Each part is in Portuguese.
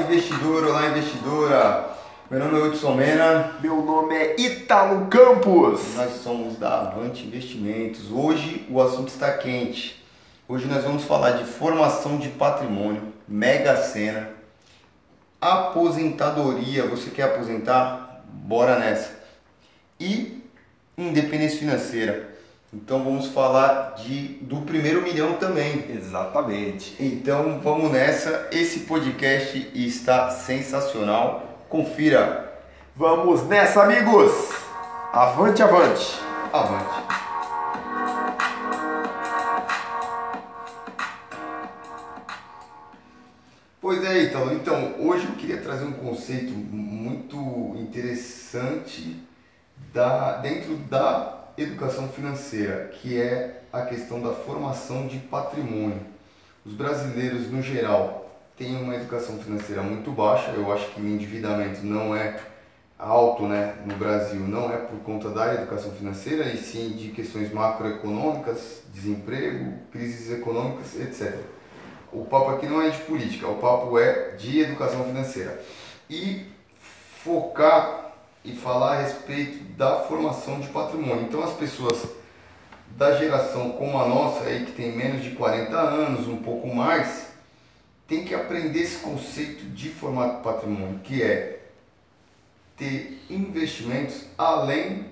investidor, olá investidora. Meu nome é Hudson Mena. Meu nome é Ítalo Campos. Nós somos da Avante Investimentos. Hoje o assunto está quente. Hoje nós vamos falar de formação de patrimônio, mega sena, aposentadoria. Você quer aposentar? Bora nessa. E independência financeira. Então vamos falar de do primeiro milhão também. Exatamente. Então vamos nessa. Esse podcast está sensacional. Confira. Vamos nessa, amigos. Avante, avante. Avante. Pois é, então. Então, hoje eu queria trazer um conceito muito interessante da, dentro da educação financeira, que é a questão da formação de patrimônio. Os brasileiros, no geral, têm uma educação financeira muito baixa. Eu acho que o endividamento não é alto né, no Brasil, não é por conta da educação financeira, e sim de questões macroeconômicas, desemprego, crises econômicas, etc. O papo aqui não é de política, o papo é de educação financeira. E focar e falar a respeito da formação de patrimônio. Então as pessoas da geração como a nossa aí que tem menos de 40 anos, um pouco mais, tem que aprender esse conceito de formar patrimônio, que é ter investimentos além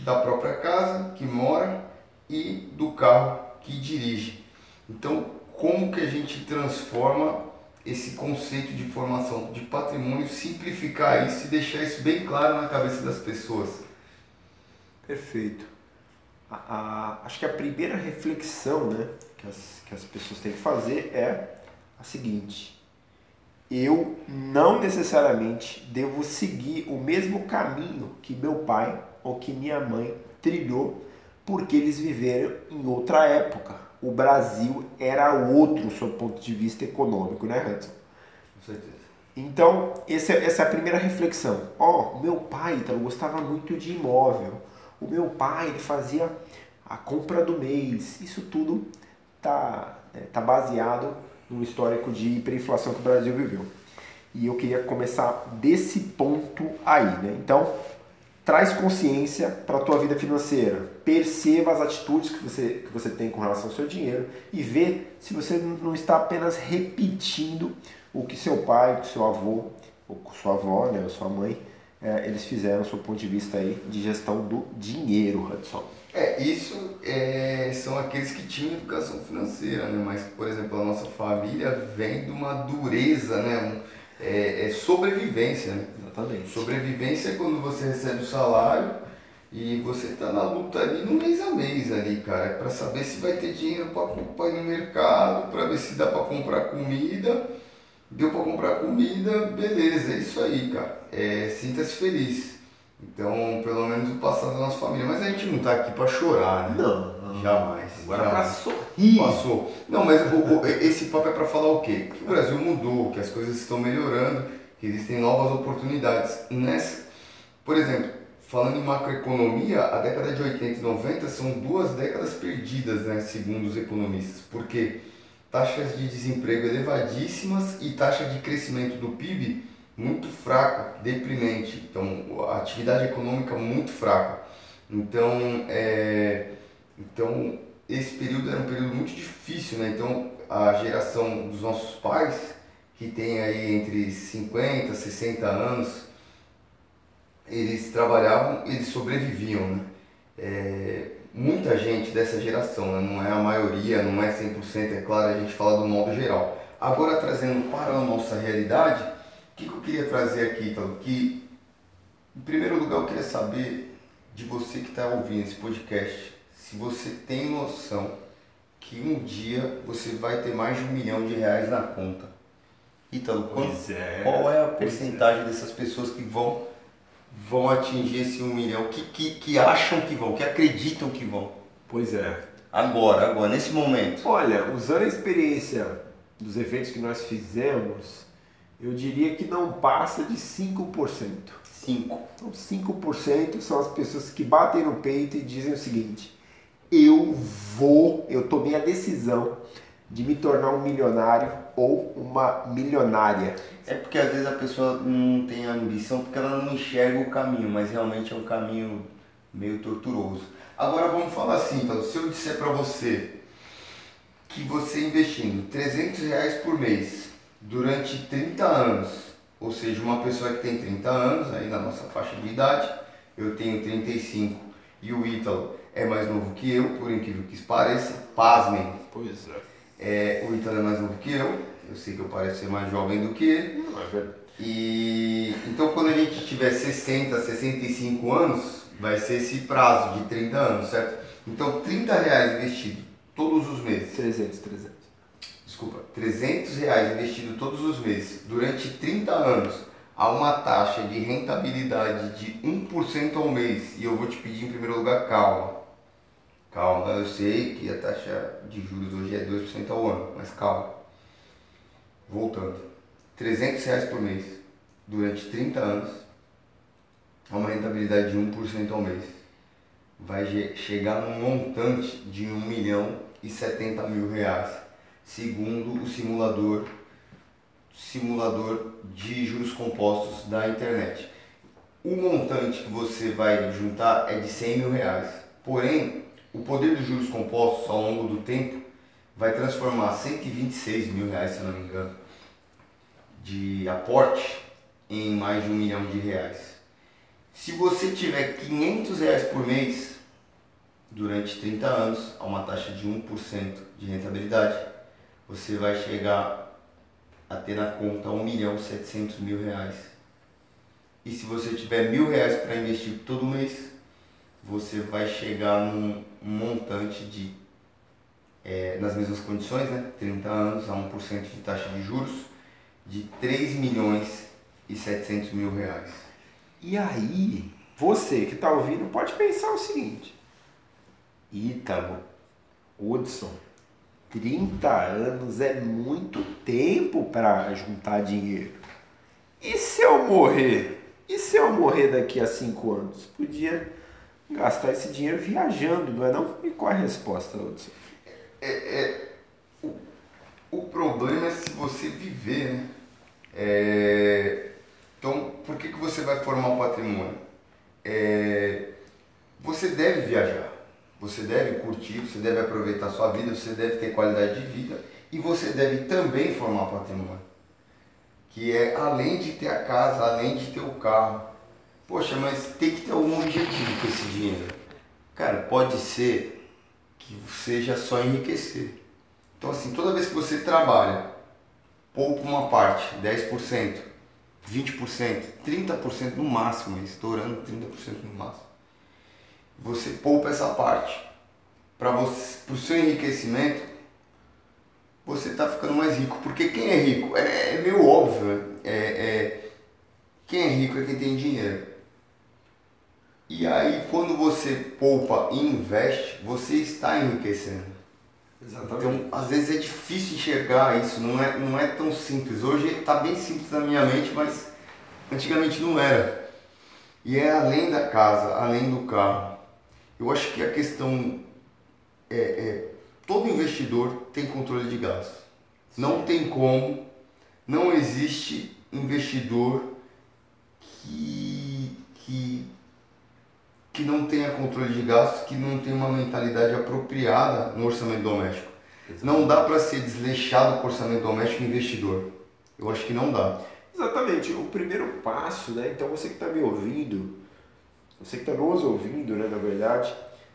da própria casa que mora e do carro que dirige. Então, como que a gente transforma esse conceito de formação de patrimônio, simplificar isso e deixar isso bem claro na cabeça das pessoas. Perfeito. A, a, acho que a primeira reflexão né, que, as, que as pessoas têm que fazer é a seguinte: eu não necessariamente devo seguir o mesmo caminho que meu pai ou que minha mãe trilhou, porque eles viveram em outra época o Brasil era outro do seu ponto de vista econômico, né, Hudson? Com certeza. Então, essa, essa é a primeira reflexão. Ó, oh, meu pai então, gostava muito de imóvel. O meu pai ele fazia a compra do mês. Isso tudo tá, é, tá baseado no histórico de hiperinflação que o Brasil viveu. E eu queria começar desse ponto aí, né? Então, traz consciência para a tua vida financeira. Perceba as atitudes que você, que você tem com relação ao seu dinheiro e vê se você não está apenas repetindo o que seu pai, que seu avô, ou sua avó, né, ou sua mãe, é, eles fizeram do seu ponto de vista aí de gestão do dinheiro, Hudson. É, isso é, são aqueles que tinham educação financeira, né? Mas, por exemplo, a nossa família vem de uma dureza, né? é, é sobrevivência, né? Exatamente. Sobrevivência é quando você recebe o salário e você está na luta ali no mês a mês ali, cara, para saber se vai ter dinheiro para ir no mercado, para ver se dá para comprar comida. Deu para comprar comida, beleza, é isso aí, cara. É, Sinta-se feliz. Então, pelo menos o passado da nossa família. Mas a gente não tá aqui para chorar, né? Não, não. Jamais. Agora para sorrir. Passou. Não, mas o, o, esse papo é para falar o quê? Que o Brasil mudou, que as coisas estão melhorando existem novas oportunidades. Nessa, por exemplo, falando em macroeconomia, a década de 80 e 90 são duas décadas perdidas, né, segundo os economistas, porque taxas de desemprego elevadíssimas e taxa de crescimento do PIB muito fraca, deprimente. Então, a atividade econômica muito fraca. Então, é, então esse período era um período muito difícil, né? Então, a geração dos nossos pais que tem aí entre 50 60 anos, eles trabalhavam, eles sobreviviam, né? É, muita gente dessa geração, né? não é a maioria, não é 100%, é claro, a gente fala do modo geral. Agora, trazendo para a nossa realidade, o que, que eu queria trazer aqui, então? Que, em primeiro lugar, eu queria saber de você que está ouvindo esse podcast, se você tem noção que um dia você vai ter mais de um milhão de reais na conta. Ítalo, pois é, qual é a porcentagem é. dessas pessoas que vão, vão atingir esse um milhão, que, que, que acham que vão, que acreditam que vão? Pois é. Agora, agora, nesse momento. Olha, usando a experiência dos eventos que nós fizemos, eu diria que não passa de 5%. 5%. Então, 5% são as pessoas que batem no peito e dizem o seguinte: eu vou, eu tomei a decisão de me tornar um milionário ou uma milionária? É porque às vezes a pessoa não tem ambição porque ela não enxerga o caminho, mas realmente é um caminho meio torturoso. Agora vamos falar assim, então, se eu disser para você que você investindo 300 reais por mês durante 30 anos, ou seja, uma pessoa que tem 30 anos, aí na nossa faixa de idade, eu tenho 35 e o Ítalo é mais novo que eu, por incrível que pareça, pasmem. Pois é. É. O Ítalo é mais novo que eu, eu sei que eu pareço ser mais jovem do que ele. É. E então quando a gente tiver 60, 65 anos, vai ser esse prazo de 30 anos, certo? Então 30 reais investido todos os meses. 300, 300. Desculpa, 300 reais investido todos os meses durante 30 anos a uma taxa de rentabilidade de 1% ao mês. E eu vou te pedir em primeiro lugar, calma. Calma, eu sei que a taxa de juros hoje é 2% ao ano, mas calma. Voltando. 300 reais por mês durante 30 anos a uma rentabilidade de 1% ao mês. Vai chegar num montante de 1 milhão e 70 mil reais, segundo o simulador simulador de juros compostos da internet. O montante que você vai juntar é de 100 mil reais. Porém, o poder dos juros compostos ao longo do tempo vai transformar 126 mil reais, se não me engano, de aporte em mais de um milhão de reais. Se você tiver 500 reais por mês durante 30 anos, a uma taxa de 1% de rentabilidade, você vai chegar a ter na conta 1 milhão 700 mil reais. E se você tiver mil reais para investir todo mês, você vai chegar num montante de, é, nas mesmas condições, né? 30 anos a 1% de taxa de juros, de 3 milhões e 700 mil reais. E aí, você que está ouvindo pode pensar o seguinte: Ítalo, Hudson, 30 anos é muito tempo para juntar dinheiro. E se eu morrer? E se eu morrer daqui a 5 anos? Podia gastar esse dinheiro viajando, não é não? E qual é a resposta, Hudson? É, é, o, o problema é se você viver, né? É, então, por que, que você vai formar um patrimônio? É, você deve viajar. Você deve curtir, você deve aproveitar a sua vida, você deve ter qualidade de vida e você deve também formar patrimônio. Que é além de ter a casa, além de ter o carro. Poxa, mas tem que ter algum objetivo com esse dinheiro. Cara, pode ser que seja só enriquecer. Então assim, toda vez que você trabalha, poupa uma parte, 10%, 20%, 30% no máximo, estourando 30% no máximo você poupa essa parte para o seu enriquecimento, você está ficando mais rico. Porque quem é rico? É, é meio óbvio. É, é, quem é rico é quem tem dinheiro. E aí, quando você poupa e investe, você está enriquecendo. Exatamente. Então, às vezes é difícil enxergar isso, não é, não é tão simples. Hoje está bem simples na minha mente, mas antigamente não era. E é além da casa, além do carro. Eu acho que a questão é, é todo investidor tem controle de gastos. Não tem como, não existe investidor que, que, que não tenha controle de gastos, que não tenha uma mentalidade apropriada no orçamento doméstico. Exatamente. Não dá para ser desleixado com o orçamento doméstico investidor. Eu acho que não dá. Exatamente. O primeiro passo, né? Então você que está me ouvindo, você que está nos ouvindo, né, na verdade,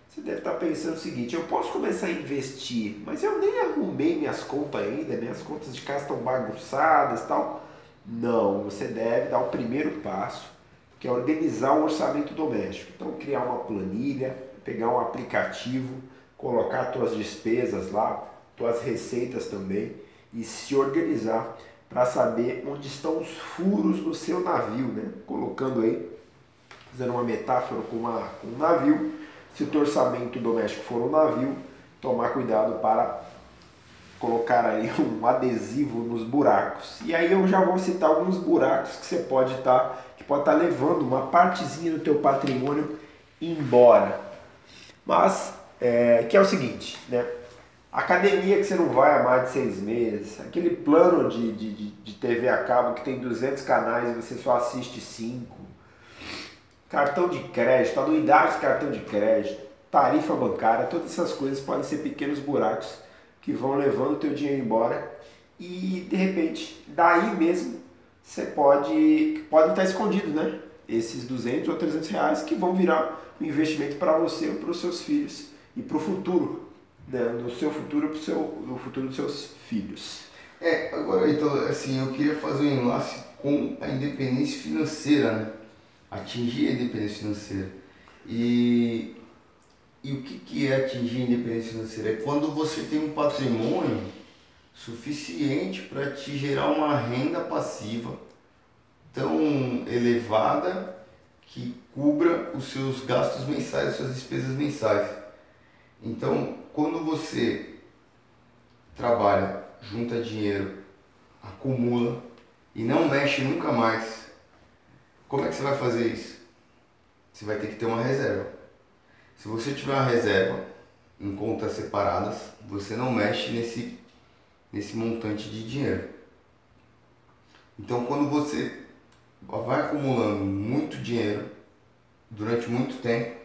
você deve estar tá pensando o seguinte: eu posso começar a investir, mas eu nem arrumei minhas contas ainda, minhas contas de casa estão bagunçadas tal. Não, você deve dar o primeiro passo, que é organizar o orçamento doméstico. Então, criar uma planilha, pegar um aplicativo, colocar suas despesas lá, suas receitas também e se organizar para saber onde estão os furos no seu navio, né? Colocando aí fazendo uma metáfora com, uma, com um navio, se o teu orçamento doméstico for um navio, tomar cuidado para colocar aí um adesivo nos buracos. E aí eu já vou citar alguns buracos que você pode estar tá, pode estar tá levando uma partezinha do teu patrimônio embora. Mas é, que é o seguinte, né? academia que você não vai há mais de seis meses, aquele plano de, de, de, TV a cabo que tem 200 canais e você só assiste 5, cartão de crédito, anuidade de cartão de crédito, tarifa bancária, todas essas coisas podem ser pequenos buracos que vão levando o teu dinheiro embora e de repente daí mesmo você pode podem estar escondidos, né? Esses 200 ou 300 reais que vão virar um investimento para você ou para os seus filhos e para o futuro, né? no seu futuro, seu, no futuro dos seus filhos. É, agora então, assim, eu queria fazer um enlace com a independência financeira, né? Atingir a independência financeira. E, e o que, que é atingir a independência financeira? É quando você tem um patrimônio suficiente para te gerar uma renda passiva tão elevada que cubra os seus gastos mensais, as suas despesas mensais. Então, quando você trabalha, junta dinheiro, acumula e não mexe nunca mais, como é que você vai fazer isso? Você vai ter que ter uma reserva. Se você tiver uma reserva em contas separadas, você não mexe nesse, nesse montante de dinheiro. Então, quando você vai acumulando muito dinheiro durante muito tempo,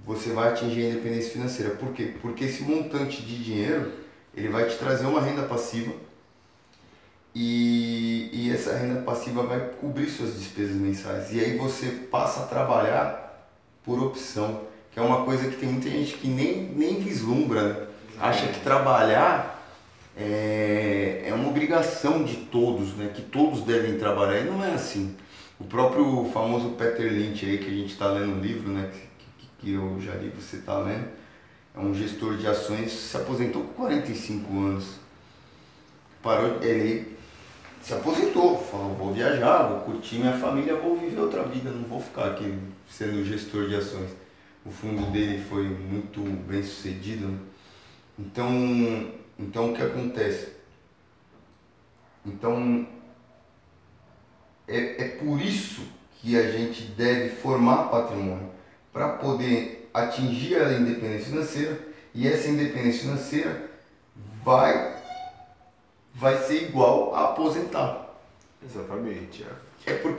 você vai atingir a independência financeira. Por quê? Porque esse montante de dinheiro, ele vai te trazer uma renda passiva e, e essa renda passiva vai cobrir suas despesas mensais. E aí você passa a trabalhar por opção, que é uma coisa que tem muita gente que nem, nem vislumbra, né? acha que trabalhar é, é uma obrigação de todos, né? que todos devem trabalhar, e não é assim. O próprio famoso Peter Lynch aí, que a gente está lendo o livro, né? que eu já li, você está lendo, é um gestor de ações, se aposentou com 45 anos. Parou, ele se aposentou, falou, vou viajar, vou curtir minha família, vou viver outra vida, não vou ficar aqui sendo gestor de ações. O fundo dele foi muito bem sucedido. Né? Então, então o que acontece? Então é, é por isso que a gente deve formar patrimônio para poder atingir a independência financeira e essa independência financeira vai vai ser igual a aposentar. Exatamente. É, é por,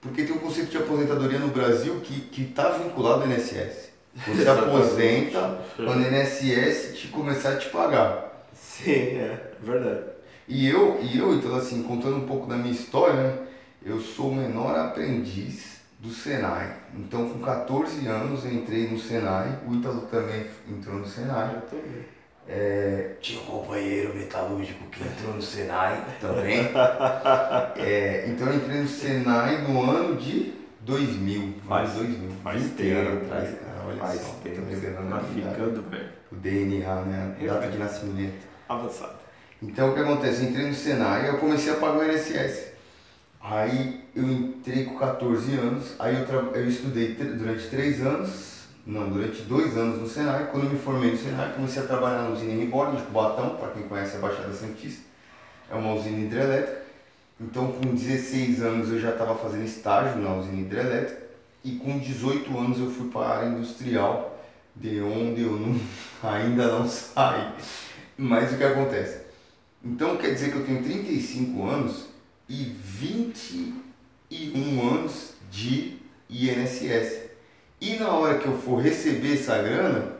porque tem um conceito de aposentadoria no Brasil que está vinculado ao INSS. Você aposenta quando o INSS te começar a te pagar. Sim, é verdade. E eu, e eu, então assim, contando um pouco da minha história, né? eu sou o menor aprendiz do Senai. Então, com 14 anos, eu entrei no Senai. O Ítalo também entrou no Senai. Eu também. É, tinha um companheiro metalúrgico que entrou no Senai também. é, então, eu entrei no Senai no ano de 2000. Faz 2000. Faz tempo atrás, cara. Olha faz só. tempo. Tá ficando velho. O DNA, né? A data de nascimento. Avançado. Então, o que acontece? Eu entrei no Senai e eu comecei a pagar o INSS. Aí eu entrei com 14 anos, aí eu, tra... eu estudei durante 3 anos, não, durante 2 anos no Senai. Quando eu me formei no Senai, comecei a trabalhar na usina Reborn de Cubatão, para quem conhece a Baixada Santista. É uma usina hidrelétrica. Então com 16 anos eu já estava fazendo estágio na usina hidrelétrica e com 18 anos eu fui para a área industrial, de onde eu não, ainda não saí. Mas o que acontece? Então quer dizer que eu tenho 35 anos e 21 anos de INSS. E na hora que eu for receber essa grana,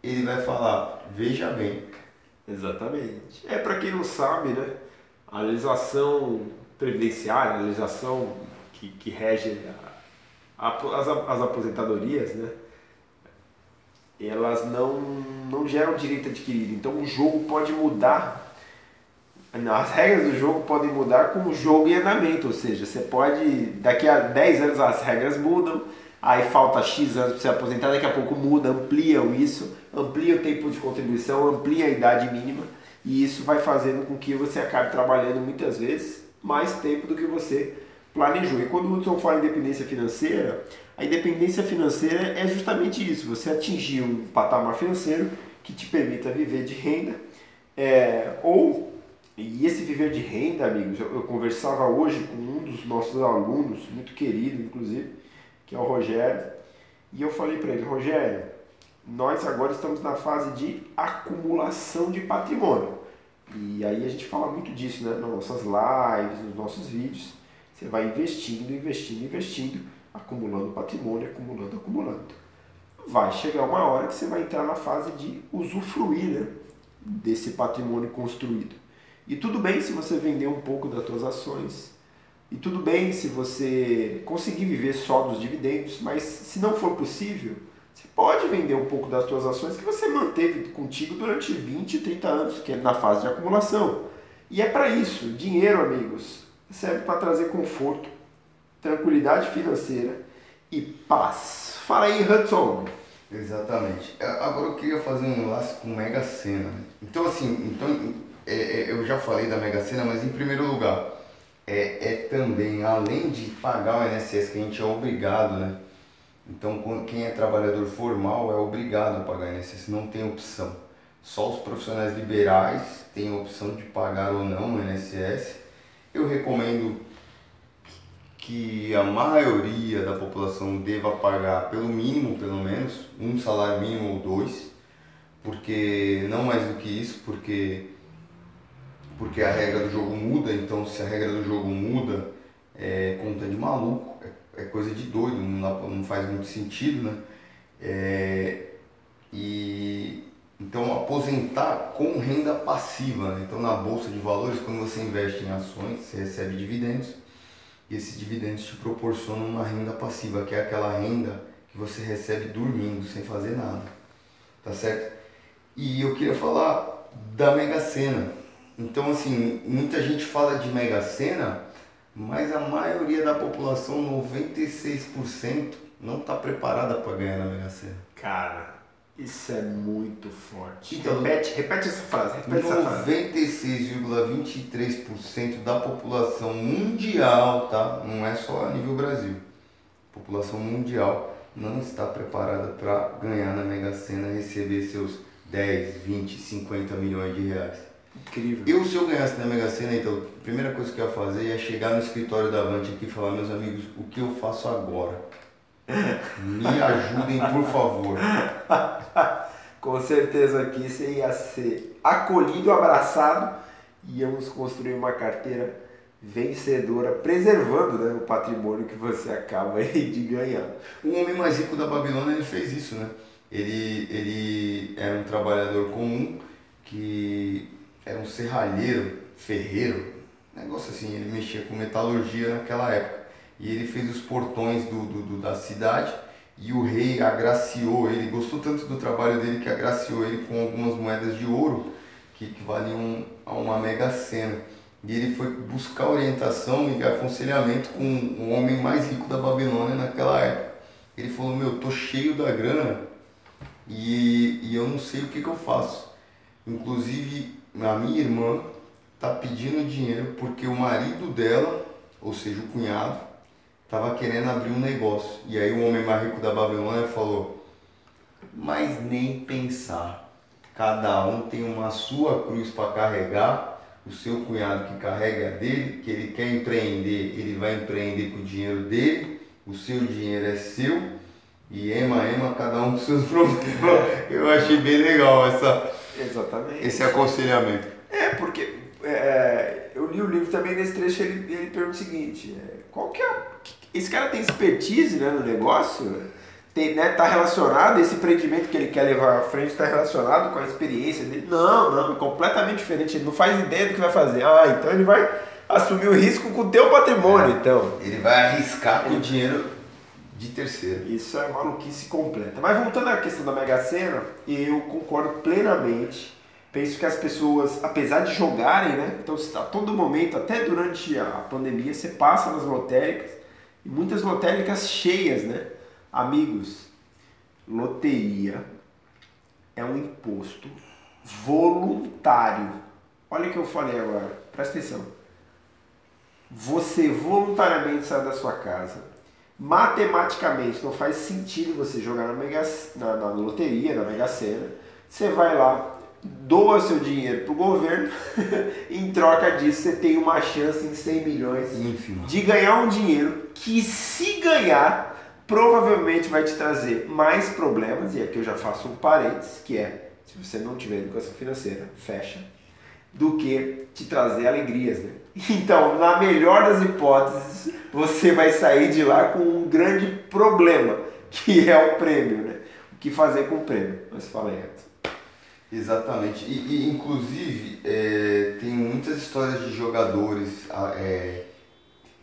ele vai falar, veja bem. Exatamente. É para quem não sabe, né? A legislação previdenciária, a legislação que, que rege a, a, as, as aposentadorias, né? Elas não, não geram direito adquirido. Então o jogo pode mudar as regras do jogo podem mudar com o jogo em andamento, ou seja, você pode, daqui a 10 anos as regras mudam, aí falta X anos para você aposentar, daqui a pouco muda, ampliam isso, amplia o tempo de contribuição, amplia a idade mínima, e isso vai fazendo com que você acabe trabalhando muitas vezes mais tempo do que você planejou. E quando o Hudson fala em independência financeira, a independência financeira é justamente isso, você atingir um patamar financeiro que te permita viver de renda, é, ou e esse viver de renda, amigos, eu, eu conversava hoje com um dos nossos alunos, muito querido inclusive, que é o Rogério, e eu falei para ele, Rogério, nós agora estamos na fase de acumulação de patrimônio. E aí a gente fala muito disso né? nas nossas lives, nos nossos vídeos. Você vai investindo, investindo, investindo, acumulando patrimônio, acumulando, acumulando. Vai chegar uma hora que você vai entrar na fase de usufruir né? desse patrimônio construído. E tudo bem se você vender um pouco das suas ações, e tudo bem se você conseguir viver só dos dividendos, mas se não for possível, você pode vender um pouco das suas ações que você manteve contigo durante 20, 30 anos, que é na fase de acumulação. E é para isso, dinheiro, amigos, serve para trazer conforto, tranquilidade financeira e paz. Fala aí, Hudson. Exatamente. É, agora eu queria fazer um laço com Mega Sena. Então, assim, então, é, é, eu já falei da Mega Sena, mas em primeiro lugar, é, é também, além de pagar o INSS, que a gente é obrigado, né? Então, quem é trabalhador formal é obrigado a pagar INSS, não tem opção. Só os profissionais liberais têm a opção de pagar ou não o INSS. Eu recomendo que a maioria da população deva pagar pelo mínimo, pelo menos, um salário mínimo ou dois, porque não mais do que isso, porque porque a regra do jogo muda, então se a regra do jogo muda, é conta de maluco, é, coisa de doido, não, não faz muito sentido, né? É, e então aposentar com renda passiva, né? então na bolsa de valores, quando você investe em ações, você recebe dividendos e esses dividendos te proporcionam uma renda passiva, que é aquela renda que você recebe dormindo, sem fazer nada. Tá certo? E eu queria falar da Mega Sena. Então, assim, muita gente fala de Mega Sena, mas a maioria da população, 96%, não está preparada para ganhar na Mega Sena. Cara, isso é muito forte. Então, repete, repete essa frase. Repete 96,23% da população mundial, tá? Não é só a nível Brasil. A população mundial não está preparada para ganhar na Mega Sena, receber seus 10, 20, 50 milhões de reais. Incrível. Eu, se eu ganhasse na Mega Sena, então, a primeira coisa que eu ia fazer é chegar no escritório da Avante aqui e falar, meus amigos, o que eu faço agora? Me ajudem, por favor. Com certeza aqui você ia ser acolhido, abraçado e íamos construir uma carteira vencedora, preservando né, o patrimônio que você acaba de ganhar. O homem mais rico da Babilônia ele fez isso, né? Ele, ele era um trabalhador comum que era um serralheiro, ferreiro, negócio assim, ele mexia com metalurgia naquela época e ele fez os portões do, do, do, da cidade e o rei agraciou ele, gostou tanto do trabalho dele que agraciou ele com algumas moedas de ouro que, que valiam a uma mega cena. E ele foi buscar orientação e aconselhamento com o homem mais rico da Babilônia naquela época. Ele falou, meu, tô cheio da grana e, e eu não sei o que, que eu faço. Inclusive, a minha irmã tá pedindo dinheiro porque o marido dela, ou seja, o cunhado, estava querendo abrir um negócio. E aí o homem mais rico da Babilônia falou: Mas nem pensar. Cada um tem uma sua cruz para carregar. O seu cunhado que carrega a dele, que ele quer empreender, ele vai empreender com o dinheiro dele. O seu dinheiro é seu. E ema, ema, cada um com seus problemas. Eu achei bem legal essa, Exatamente. esse aconselhamento. É, porque é, eu li o livro também nesse trecho, ele, ele pergunta o seguinte, é, qual que é esse cara tem expertise né, no negócio, tem, né, tá relacionado, esse empreendimento que ele quer levar à frente está relacionado com a experiência dele. Não, não, é completamente diferente. Ele não faz ideia do que vai fazer. Ah, então ele vai assumir o risco com o teu patrimônio, é, então. Ele vai arriscar com o dinheiro de terceiro. Isso é maluquice completa. Mas voltando à questão da Mega Sena, eu concordo plenamente. Penso que as pessoas, apesar de jogarem, né? Então, a todo momento, até durante a pandemia, você passa nas lotéricas e muitas lotéricas cheias, né? Amigos, loteria é um imposto voluntário. Olha o que eu falei agora, presta atenção. Você voluntariamente sai da sua casa. Matematicamente não faz sentido você jogar na, mega, na, na loteria, na Mega Sena. Você vai lá, doa seu dinheiro para o governo, em troca disso você tem uma chance em 100 milhões Ínfimo. de ganhar um dinheiro que se ganhar provavelmente vai te trazer mais problemas, e aqui eu já faço um parênteses, que é, se você não tiver educação financeira, fecha, do que te trazer alegrias, né? Então, na melhor das hipóteses, você vai sair de lá com um grande problema, que é o prêmio, né? O que fazer com o prêmio? Mas fala aí. Exatamente. E, e inclusive, é, tem muitas histórias de jogadores é,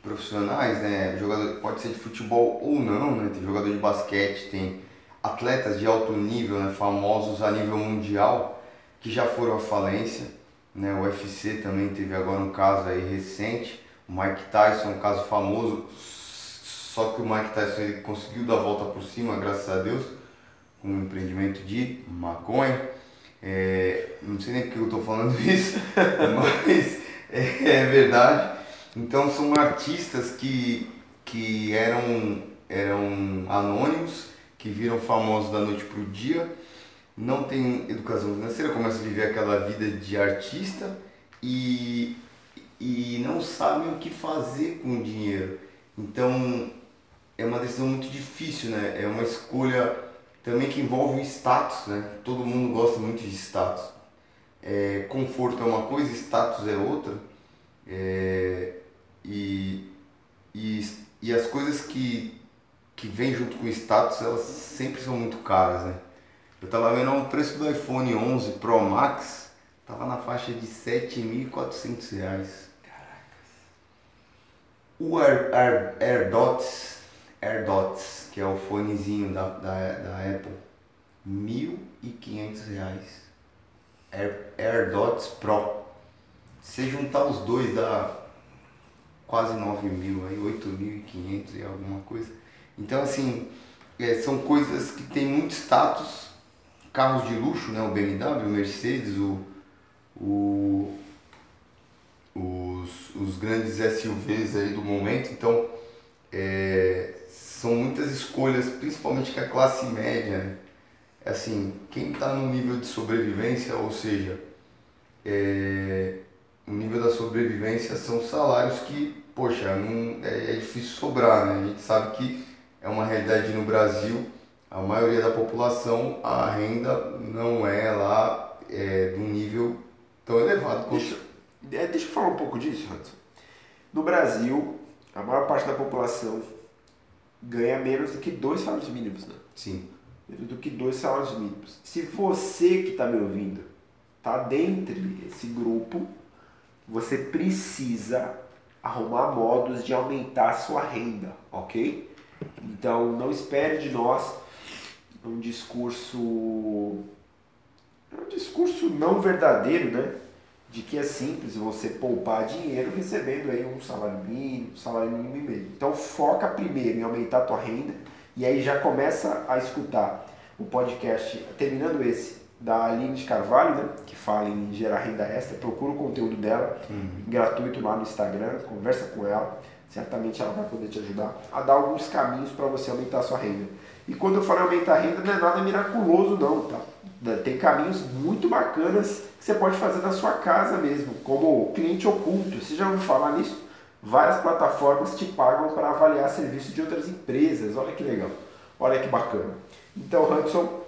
profissionais, né? Jogador, pode ser de futebol ou não, né? Tem jogador de basquete, tem atletas de alto nível, né? famosos a nível mundial, que já foram à falência. Né? O UFC também teve agora um caso aí recente. O Mike Tyson, um caso famoso, só que o Mike Tyson ele conseguiu dar a volta por cima, graças a Deus, com um empreendimento de maconha. É, não sei nem porque eu estou falando isso, mas é, é verdade. Então são artistas que, que eram, eram anônimos, que viram famosos da noite para o dia, não têm educação financeira, começam a viver aquela vida de artista e, e não sabem o que fazer com o dinheiro. Então é uma decisão muito difícil, né? É uma escolha também que envolve o status, né? Todo mundo gosta muito de status. É, conforto é uma coisa, status é outra. É, e, e, e as coisas que, que vêm junto com status, elas sempre são muito caras, né? Eu tava vendo o preço do iPhone 11 Pro Max, tava na faixa de 7.400 reais. Caracas. O Air, Air, AirDots, AirDots, que é o fonezinho da, da, da Apple, 1.500 reais. Air, AirDots Pro. Se juntar os dois dá quase 9 mil, aí 8.500 e alguma coisa. Então, assim, é, são coisas que têm muito status. Carros de luxo, né? O BMW, o Mercedes, o, o, os, os grandes SUVs aí do momento. Então, é, são muitas escolhas, principalmente que a classe média, né? assim, quem está no nível de sobrevivência, ou seja, é, o nível da sobrevivência são salários que, poxa, não, é, é, difícil sobrar, né? A gente sabe que é uma realidade no Brasil, a maioria da população, a renda não é lá é, de um nível tão elevado. Quanto... Deixa, é, deixa eu falar um pouco disso, Hudson. No Brasil, a maior parte da população ganha menos do que dois salários mínimos, né? Sim. Menos do que dois salários mínimos. Se você que está me ouvindo está dentro desse grupo, você precisa arrumar modos de aumentar a sua renda, ok? Então não espere de nós um discurso um discurso não verdadeiro, né? De que é simples você poupar dinheiro recebendo aí um salário mínimo, um salário mínimo e meio. Então foca primeiro em aumentar a tua renda e aí já começa a escutar o podcast, terminando esse, da Aline de Carvalho, né, que fala em gerar renda extra, procura o conteúdo dela, uhum. gratuito lá no Instagram, conversa com ela, certamente ela vai poder te ajudar a dar alguns caminhos para você aumentar a sua renda. E quando eu falo aumentar a renda, não é nada miraculoso não, tá? Tem caminhos muito bacanas que você pode fazer na sua casa mesmo, como cliente oculto. Você já ouviu falar nisso? Várias plataformas te pagam para avaliar serviços de outras empresas. Olha que legal. Olha que bacana. Então, Hudson,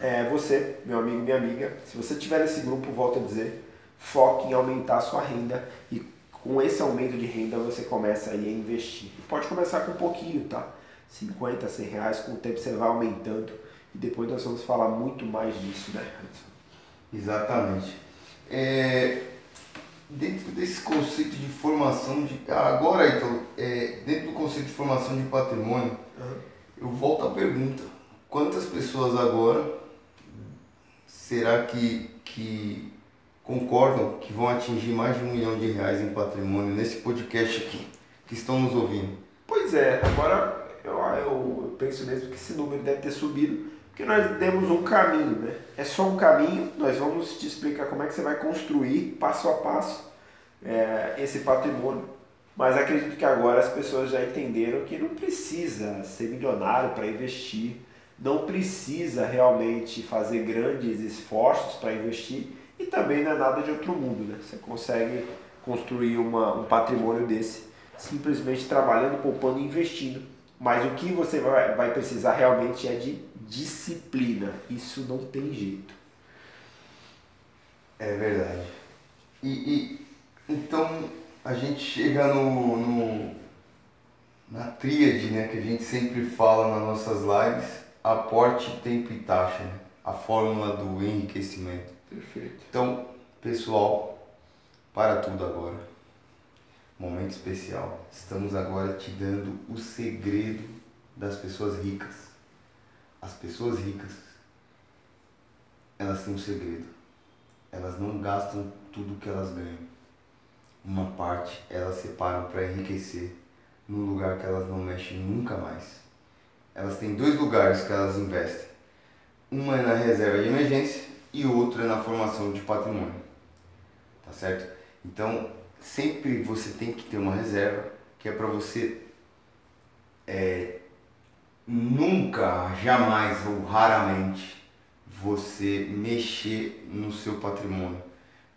é, você, meu amigo minha amiga, se você tiver nesse grupo, volto a dizer, foque em aumentar a sua renda e com esse aumento de renda você começa aí a investir. Pode começar com um pouquinho, tá? 50, 100 reais, com o tempo você vai aumentando e depois nós vamos falar muito mais disso, né, Exatamente. É, dentro desse conceito de formação de. Agora, então, é, dentro do conceito de formação de patrimônio, uhum. eu volto à pergunta: quantas pessoas agora será que, que concordam que vão atingir mais de um milhão de reais em patrimônio nesse podcast aqui, que estão nos ouvindo? Pois é, agora eu, eu penso mesmo que esse número deve ter subido, porque nós demos um caminho, né? É só um caminho, nós vamos te explicar como é que você vai construir passo a passo é, esse patrimônio. Mas acredito que agora as pessoas já entenderam que não precisa ser milionário para investir não precisa realmente fazer grandes esforços para investir e também não é nada de outro mundo. Né? Você consegue construir uma, um patrimônio desse simplesmente trabalhando, poupando e investindo Mas o que você vai, vai precisar realmente é de disciplina. Isso não tem jeito. É verdade. E, e então a gente chega no, no, na tríade né, que a gente sempre fala nas nossas lives, aporte, tempo e taxa, né? a fórmula do enriquecimento. Perfeito. Então, pessoal, para tudo agora. Momento especial. Estamos agora te dando o segredo das pessoas ricas. As pessoas ricas, elas têm um segredo. Elas não gastam tudo que elas ganham. Uma parte elas separam para enriquecer num lugar que elas não mexem nunca mais. Elas têm dois lugares que elas investem. Uma é na reserva de emergência e o outro é na formação de patrimônio. Tá certo? Então, sempre você tem que ter uma reserva que é para você é, nunca, jamais ou raramente você mexer no seu patrimônio.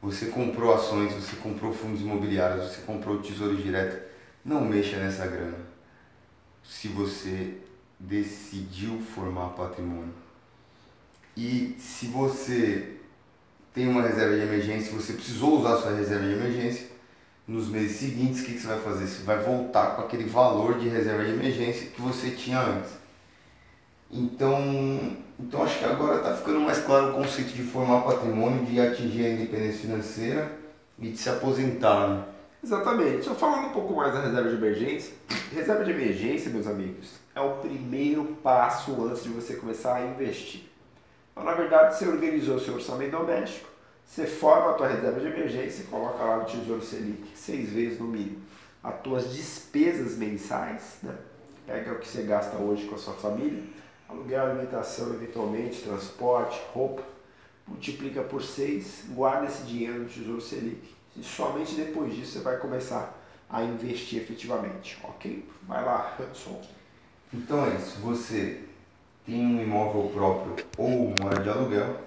Você comprou ações, você comprou fundos imobiliários, você comprou tesouro direto, não mexa nessa grana. Se você decidiu formar patrimônio. E se você tem uma reserva de emergência, você precisou usar sua reserva de emergência, nos meses seguintes, o que, que você vai fazer? Você vai voltar com aquele valor de reserva de emergência que você tinha antes. Então, então acho que agora está ficando mais claro o conceito de formar patrimônio, de atingir a independência financeira e de se aposentar. Né? Exatamente. Só falando um pouco mais da reserva de emergência. Reserva de emergência, meus amigos, é o primeiro passo antes de você começar a investir. Então, na verdade, você organizou seu orçamento doméstico, você forma a tua reserva de emergência e coloca lá no Tesouro Selic, seis vezes no mínimo. As tuas despesas mensais, né? pega o que você gasta hoje com a sua família, aluguel, alimentação, eventualmente, transporte, roupa, multiplica por seis, guarda esse dinheiro no Tesouro Selic. E somente depois disso você vai começar a investir efetivamente, ok? Vai lá, Hudson. Então é isso, você tem um imóvel próprio ou mora de aluguel,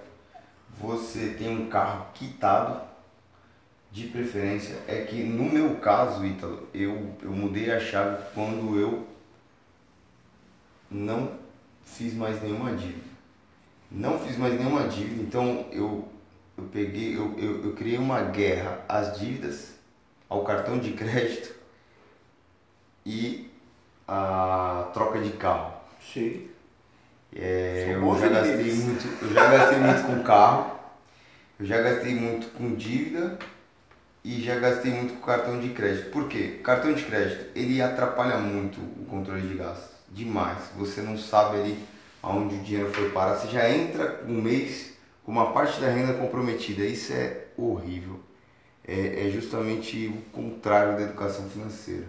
você tem um carro quitado, de preferência, é que no meu caso, Ítalo, eu, eu mudei a chave quando eu não fiz mais nenhuma dívida. Não fiz mais nenhuma dívida, então eu, eu peguei, eu, eu, eu criei uma guerra às dívidas, ao cartão de crédito e a troca de carro. Sim. É, eu já gastei muito, eu já gastei muito com carro, eu já gastei muito com dívida e já gastei muito com cartão de crédito. Por quê? Cartão de crédito, ele atrapalha muito o controle de gastos, demais. Você não sabe ali aonde o dinheiro foi parar, você já entra um mês com uma parte da renda comprometida. Isso é horrível. É, é justamente o contrário da educação financeira.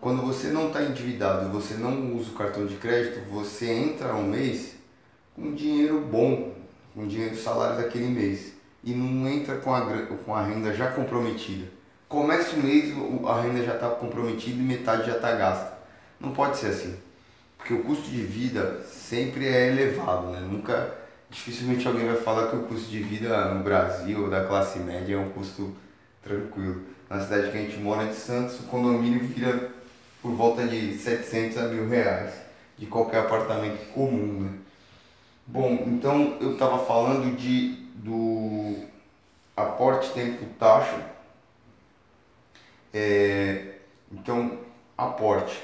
Quando você não está endividado, você não usa o cartão de crédito, você entra um mês com dinheiro bom, com dinheiro do salário daquele mês e não entra com a, com a renda já comprometida. Começa o mês, a renda já está comprometida e metade já está gasta. Não pode ser assim, porque o custo de vida sempre é elevado, né? Nunca, dificilmente alguém vai falar que o custo de vida no Brasil da classe média é um custo tranquilo. Na cidade que a gente mora de Santos, o condomínio vira por volta de 700 a mil reais de qualquer apartamento comum, né? Bom, então eu estava falando de do aporte tempo taxa. É, então, aporte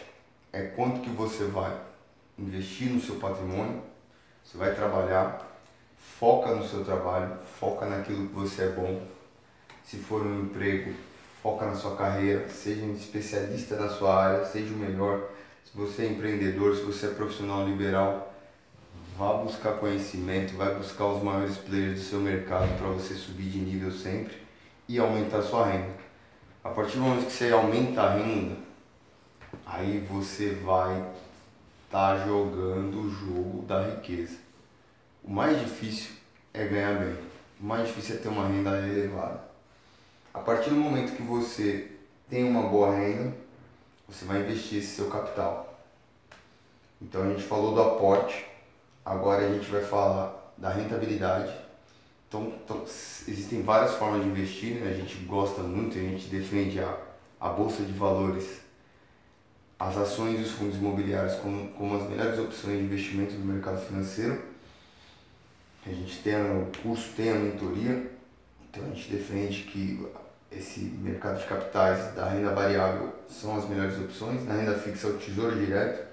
é quanto que você vai investir no seu patrimônio, você vai trabalhar, foca no seu trabalho, foca naquilo que você é bom. Se for um emprego, foca na sua carreira, seja um especialista na sua área, seja o melhor. Se você é empreendedor, se você é profissional liberal, vá buscar conhecimento, vai buscar os maiores players do seu mercado para você subir de nível sempre e aumentar a sua renda. A partir do momento que você aumenta a renda, aí você vai estar tá jogando o jogo da riqueza. O mais difícil é ganhar bem. O mais difícil é ter uma renda elevada. A partir do momento que você tem uma boa renda, você vai investir esse seu capital. Então a gente falou do aporte, agora a gente vai falar da rentabilidade. Então, então existem várias formas de investir, né? a gente gosta muito, a gente defende a, a bolsa de valores as ações e os fundos imobiliários como, como as melhores opções de investimento do mercado financeiro. A gente tem o curso, tem a mentoria, então a gente defende que esse mercado de capitais da renda variável são as melhores opções, na renda fixa é o tesouro direto.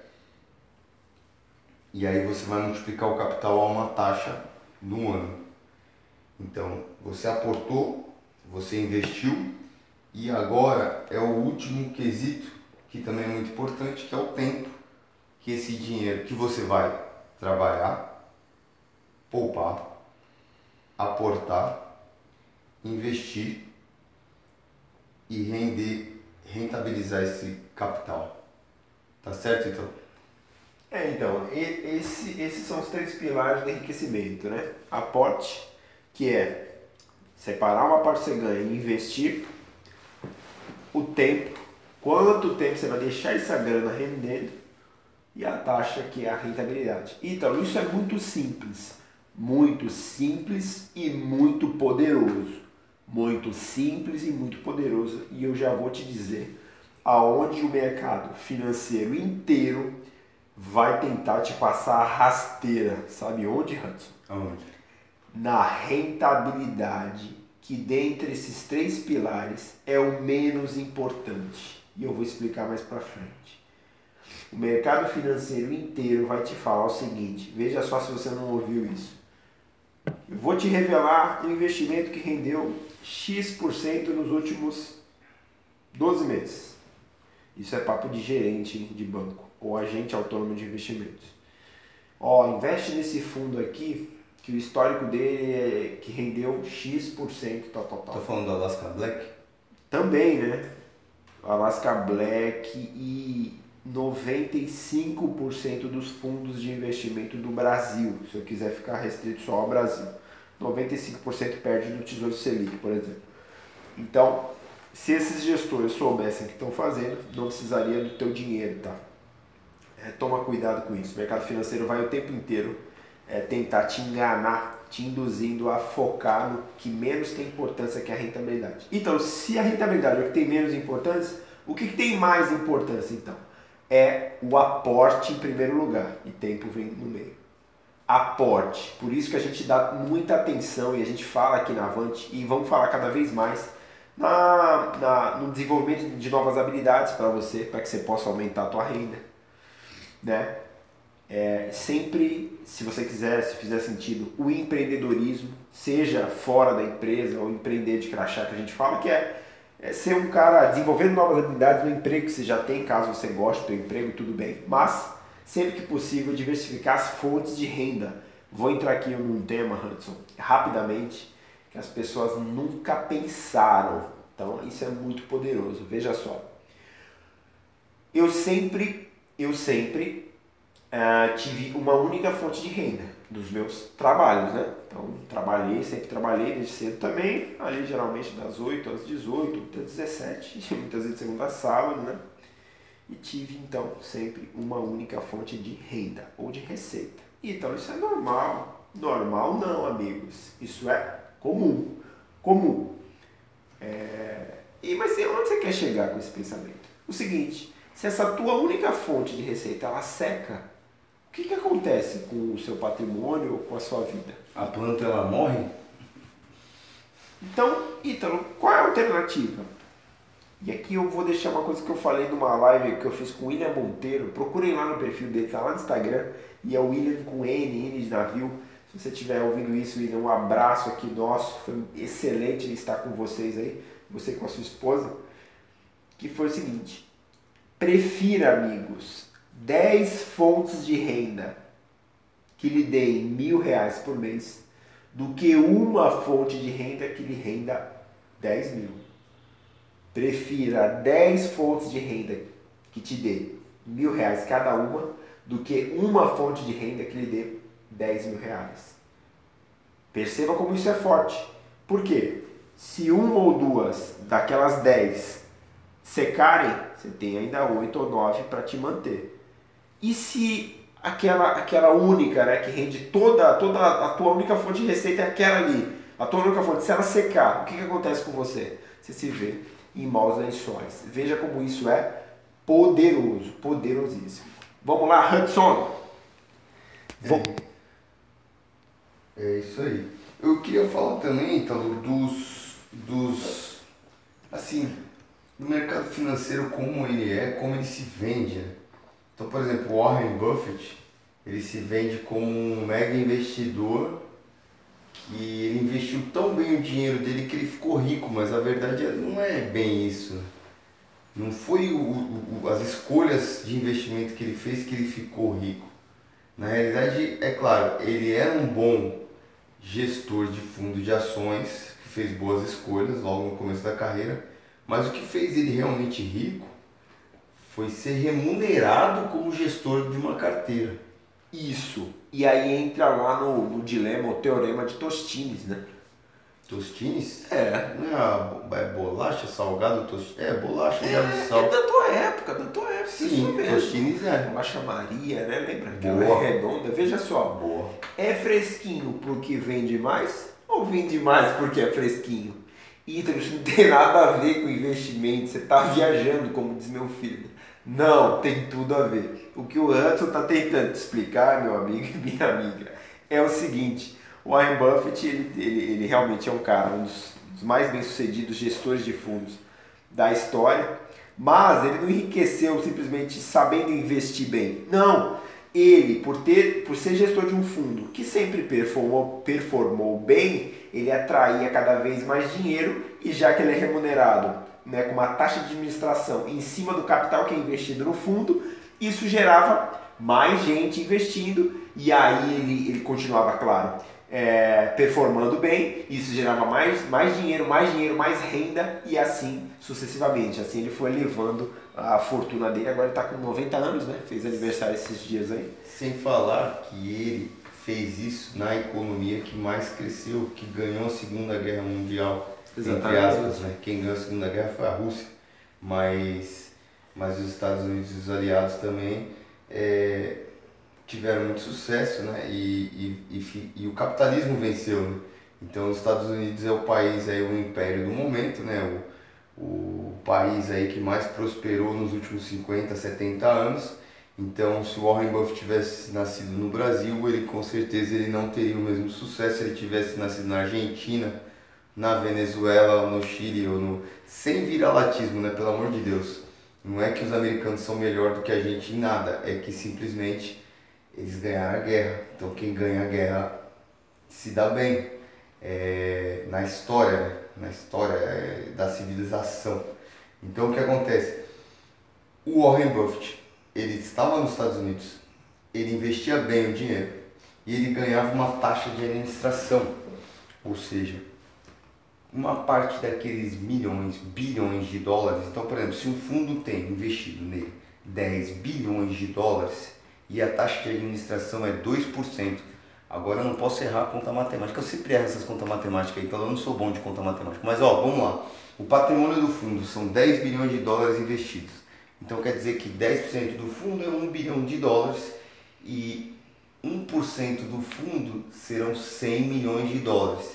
E aí você vai multiplicar o capital a uma taxa no ano. Então, você aportou, você investiu e agora é o último quesito que também é muito importante, que é o tempo que esse dinheiro que você vai trabalhar, poupar, aportar, investir e render, rentabilizar esse capital. Tá certo então? É, então, esse, esses são os três pilares do enriquecimento, né? Aporte, que é separar uma parte que você ganha e investir, o tempo, quanto tempo você vai deixar essa grana rendendo e a taxa que é a rentabilidade. Então, isso é muito simples, muito simples e muito poderoso. Muito simples e muito poderoso e eu já vou te dizer aonde o mercado financeiro inteiro vai tentar te passar a rasteira. Sabe onde, Hudson? Aonde? Na rentabilidade, que dentre esses três pilares é o menos importante. E eu vou explicar mais para frente. O mercado financeiro inteiro vai te falar o seguinte: veja só se você não ouviu isso. Eu vou te revelar um investimento que rendeu X% nos últimos 12 meses. Isso é papo de gerente de banco ou agente autônomo de investimentos. Ó, investe nesse fundo aqui, que o histórico dele é que rendeu X%, tal, tal, tal. Tô falando do Alaska Black? Também, né? Alaska Black e 95% dos fundos de investimento do Brasil, se eu quiser ficar restrito só ao Brasil. 95% perde no Tesouro Selic, por exemplo. Então, se esses gestores soubessem o que estão fazendo, não precisaria do teu dinheiro, tá? É, toma cuidado com isso. O mercado financeiro vai o tempo inteiro é, tentar te enganar, te induzindo a focar no que menos tem importância, que é a rentabilidade. Então, se a rentabilidade é o que tem menos importância, o que, que tem mais importância então? É o aporte em primeiro lugar e tempo vem no meio. Aporte. Por isso que a gente dá muita atenção e a gente fala aqui na Avante e vamos falar cada vez mais na, na no desenvolvimento de novas habilidades para você, para que você possa aumentar a tua renda né? É, sempre, se você quiser, se fizer sentido, o empreendedorismo, seja fora da empresa ou empreender de crachá que a gente fala, que é, é ser um cara desenvolvendo novas habilidades no emprego que você já tem, caso você goste do emprego, tudo bem. Mas, sempre que possível, diversificar as fontes de renda. Vou entrar aqui num tema, Hudson, rapidamente, que as pessoas nunca pensaram. Então, isso é muito poderoso. Veja só. Eu sempre eu sempre uh, tive uma única fonte de renda dos meus trabalhos, né? Então, trabalhei, sempre trabalhei desde cedo também, ali geralmente das 8 às 18, até 17, muitas vezes segunda a sábado, né? E tive então sempre uma única fonte de renda ou de receita. Então isso é normal. Normal não, amigos. Isso é comum. Comum. É... E mas onde você quer chegar com esse pensamento? O seguinte, se essa tua única fonte de receita ela seca, o que, que acontece com o seu patrimônio ou com a sua vida? A planta ela morre? Então, Ítalo, qual é a alternativa? E aqui eu vou deixar uma coisa que eu falei numa live que eu fiz com o William Monteiro. Procurem lá no perfil dele, tá lá no Instagram. E é o William com N, N de navio. Se você estiver ouvindo isso, William, um abraço aqui nosso. Foi excelente estar com vocês aí. Você com a sua esposa. Que foi o seguinte. Prefira, amigos, 10 fontes de renda que lhe deem mil reais por mês do que uma fonte de renda que lhe renda 10 mil. Prefira 10 fontes de renda que te dê mil reais cada uma do que uma fonte de renda que lhe dê 10 mil reais. Perceba como isso é forte. Por quê? Se uma ou duas daquelas 10 secarem, você tem ainda 8 ou 9 para te manter. E se aquela, aquela única, né, que rende toda, toda a tua única fonte de receita é aquela ali, a tua única fonte, se ela secar, o que, que acontece com você? Você se vê em maus lençóis. Veja como isso é poderoso, poderosíssimo. Vamos lá, Hudson. É, é isso aí. Eu queria falar também, então, dos, dos, assim, do mercado financeiro como ele é, como ele se vende. Né? Então, por exemplo, Warren Buffett, ele se vende como um mega investidor que ele investiu tão bem o dinheiro dele que ele ficou rico, mas a verdade é, não é bem isso. Não foi o, o, as escolhas de investimento que ele fez que ele ficou rico. Na realidade, é claro, ele era um bom gestor de fundo de ações, que fez boas escolhas logo no começo da carreira, mas o que fez ele realmente rico foi ser remunerado como gestor de uma carteira. Isso. E aí entra lá no, no dilema, o teorema de Tostines, né? Tostines? É. Não é, a, é bolacha, salgado, tostines? É, bolacha é, de sal. É da tua época, da tua época. Sim, isso mesmo. tostines é. Bolacha Maria, né? Lembra? Aquela é redonda. Veja só. Boa. É fresquinho porque vende mais ou vende mais porque é fresquinho? Isso não tem nada a ver com investimento. Você está viajando, como diz meu filho. Não, tem tudo a ver. O que o Hudson está tentando te explicar, meu amigo e minha amiga, é o seguinte: o Warren Buffett ele, ele, ele realmente é um cara, um dos, mais bem-sucedidos gestores de fundos da história, mas ele não enriqueceu simplesmente sabendo investir bem. Não, ele, por, ter, por ser gestor de um fundo que sempre performou, performou bem, ele atraía cada vez mais dinheiro e já que ele é remunerado né, com uma taxa de administração em cima do capital que é investido no fundo, isso gerava mais gente investindo e aí ele, ele continuava, claro, é, performando bem, isso gerava mais, mais dinheiro, mais dinheiro, mais renda e assim sucessivamente. Assim ele foi levando a fortuna dele, agora ele está com 90 anos, né? Fez aniversário esses dias aí. Sem falar que ele fez isso na economia que mais cresceu, que ganhou a Segunda Guerra Mundial entre aspas, né? Quem ganhou a Segunda Guerra foi a Rússia, mas, mas os Estados Unidos e os aliados também é, tiveram muito sucesso, né? E, e, e, e, o capitalismo venceu, né? Então os Estados Unidos é o país, é o império do momento, né? O, o país aí que mais prosperou nos últimos 50, 70 anos. Então, se o Warren Buffett tivesse nascido no Brasil, ele com certeza ele não teria o mesmo sucesso se ele tivesse nascido na Argentina, na Venezuela, ou no Chile, ou no. sem viralatismo, né? Pelo amor de Deus. Não é que os americanos são melhor do que a gente em nada, é que simplesmente eles ganharam a guerra. Então quem ganha a guerra se dá bem é, na história, né? na história é, da civilização. Então o que acontece? O Warren Buffett, ele estava nos Estados Unidos, ele investia bem o dinheiro e ele ganhava uma taxa de administração, ou seja, uma parte daqueles milhões, bilhões de dólares. Então, por exemplo, se um fundo tem investido nele 10 bilhões de dólares e a taxa de administração é 2%, agora eu não posso errar a conta matemática. Eu sempre erro essas contas matemáticas, então eu não sou bom de conta matemática. Mas ó, vamos lá. O patrimônio do fundo são 10 bilhões de dólares investidos. Então quer dizer que 10% do fundo é 1 bilhão de dólares e 1% do fundo serão 100 milhões de dólares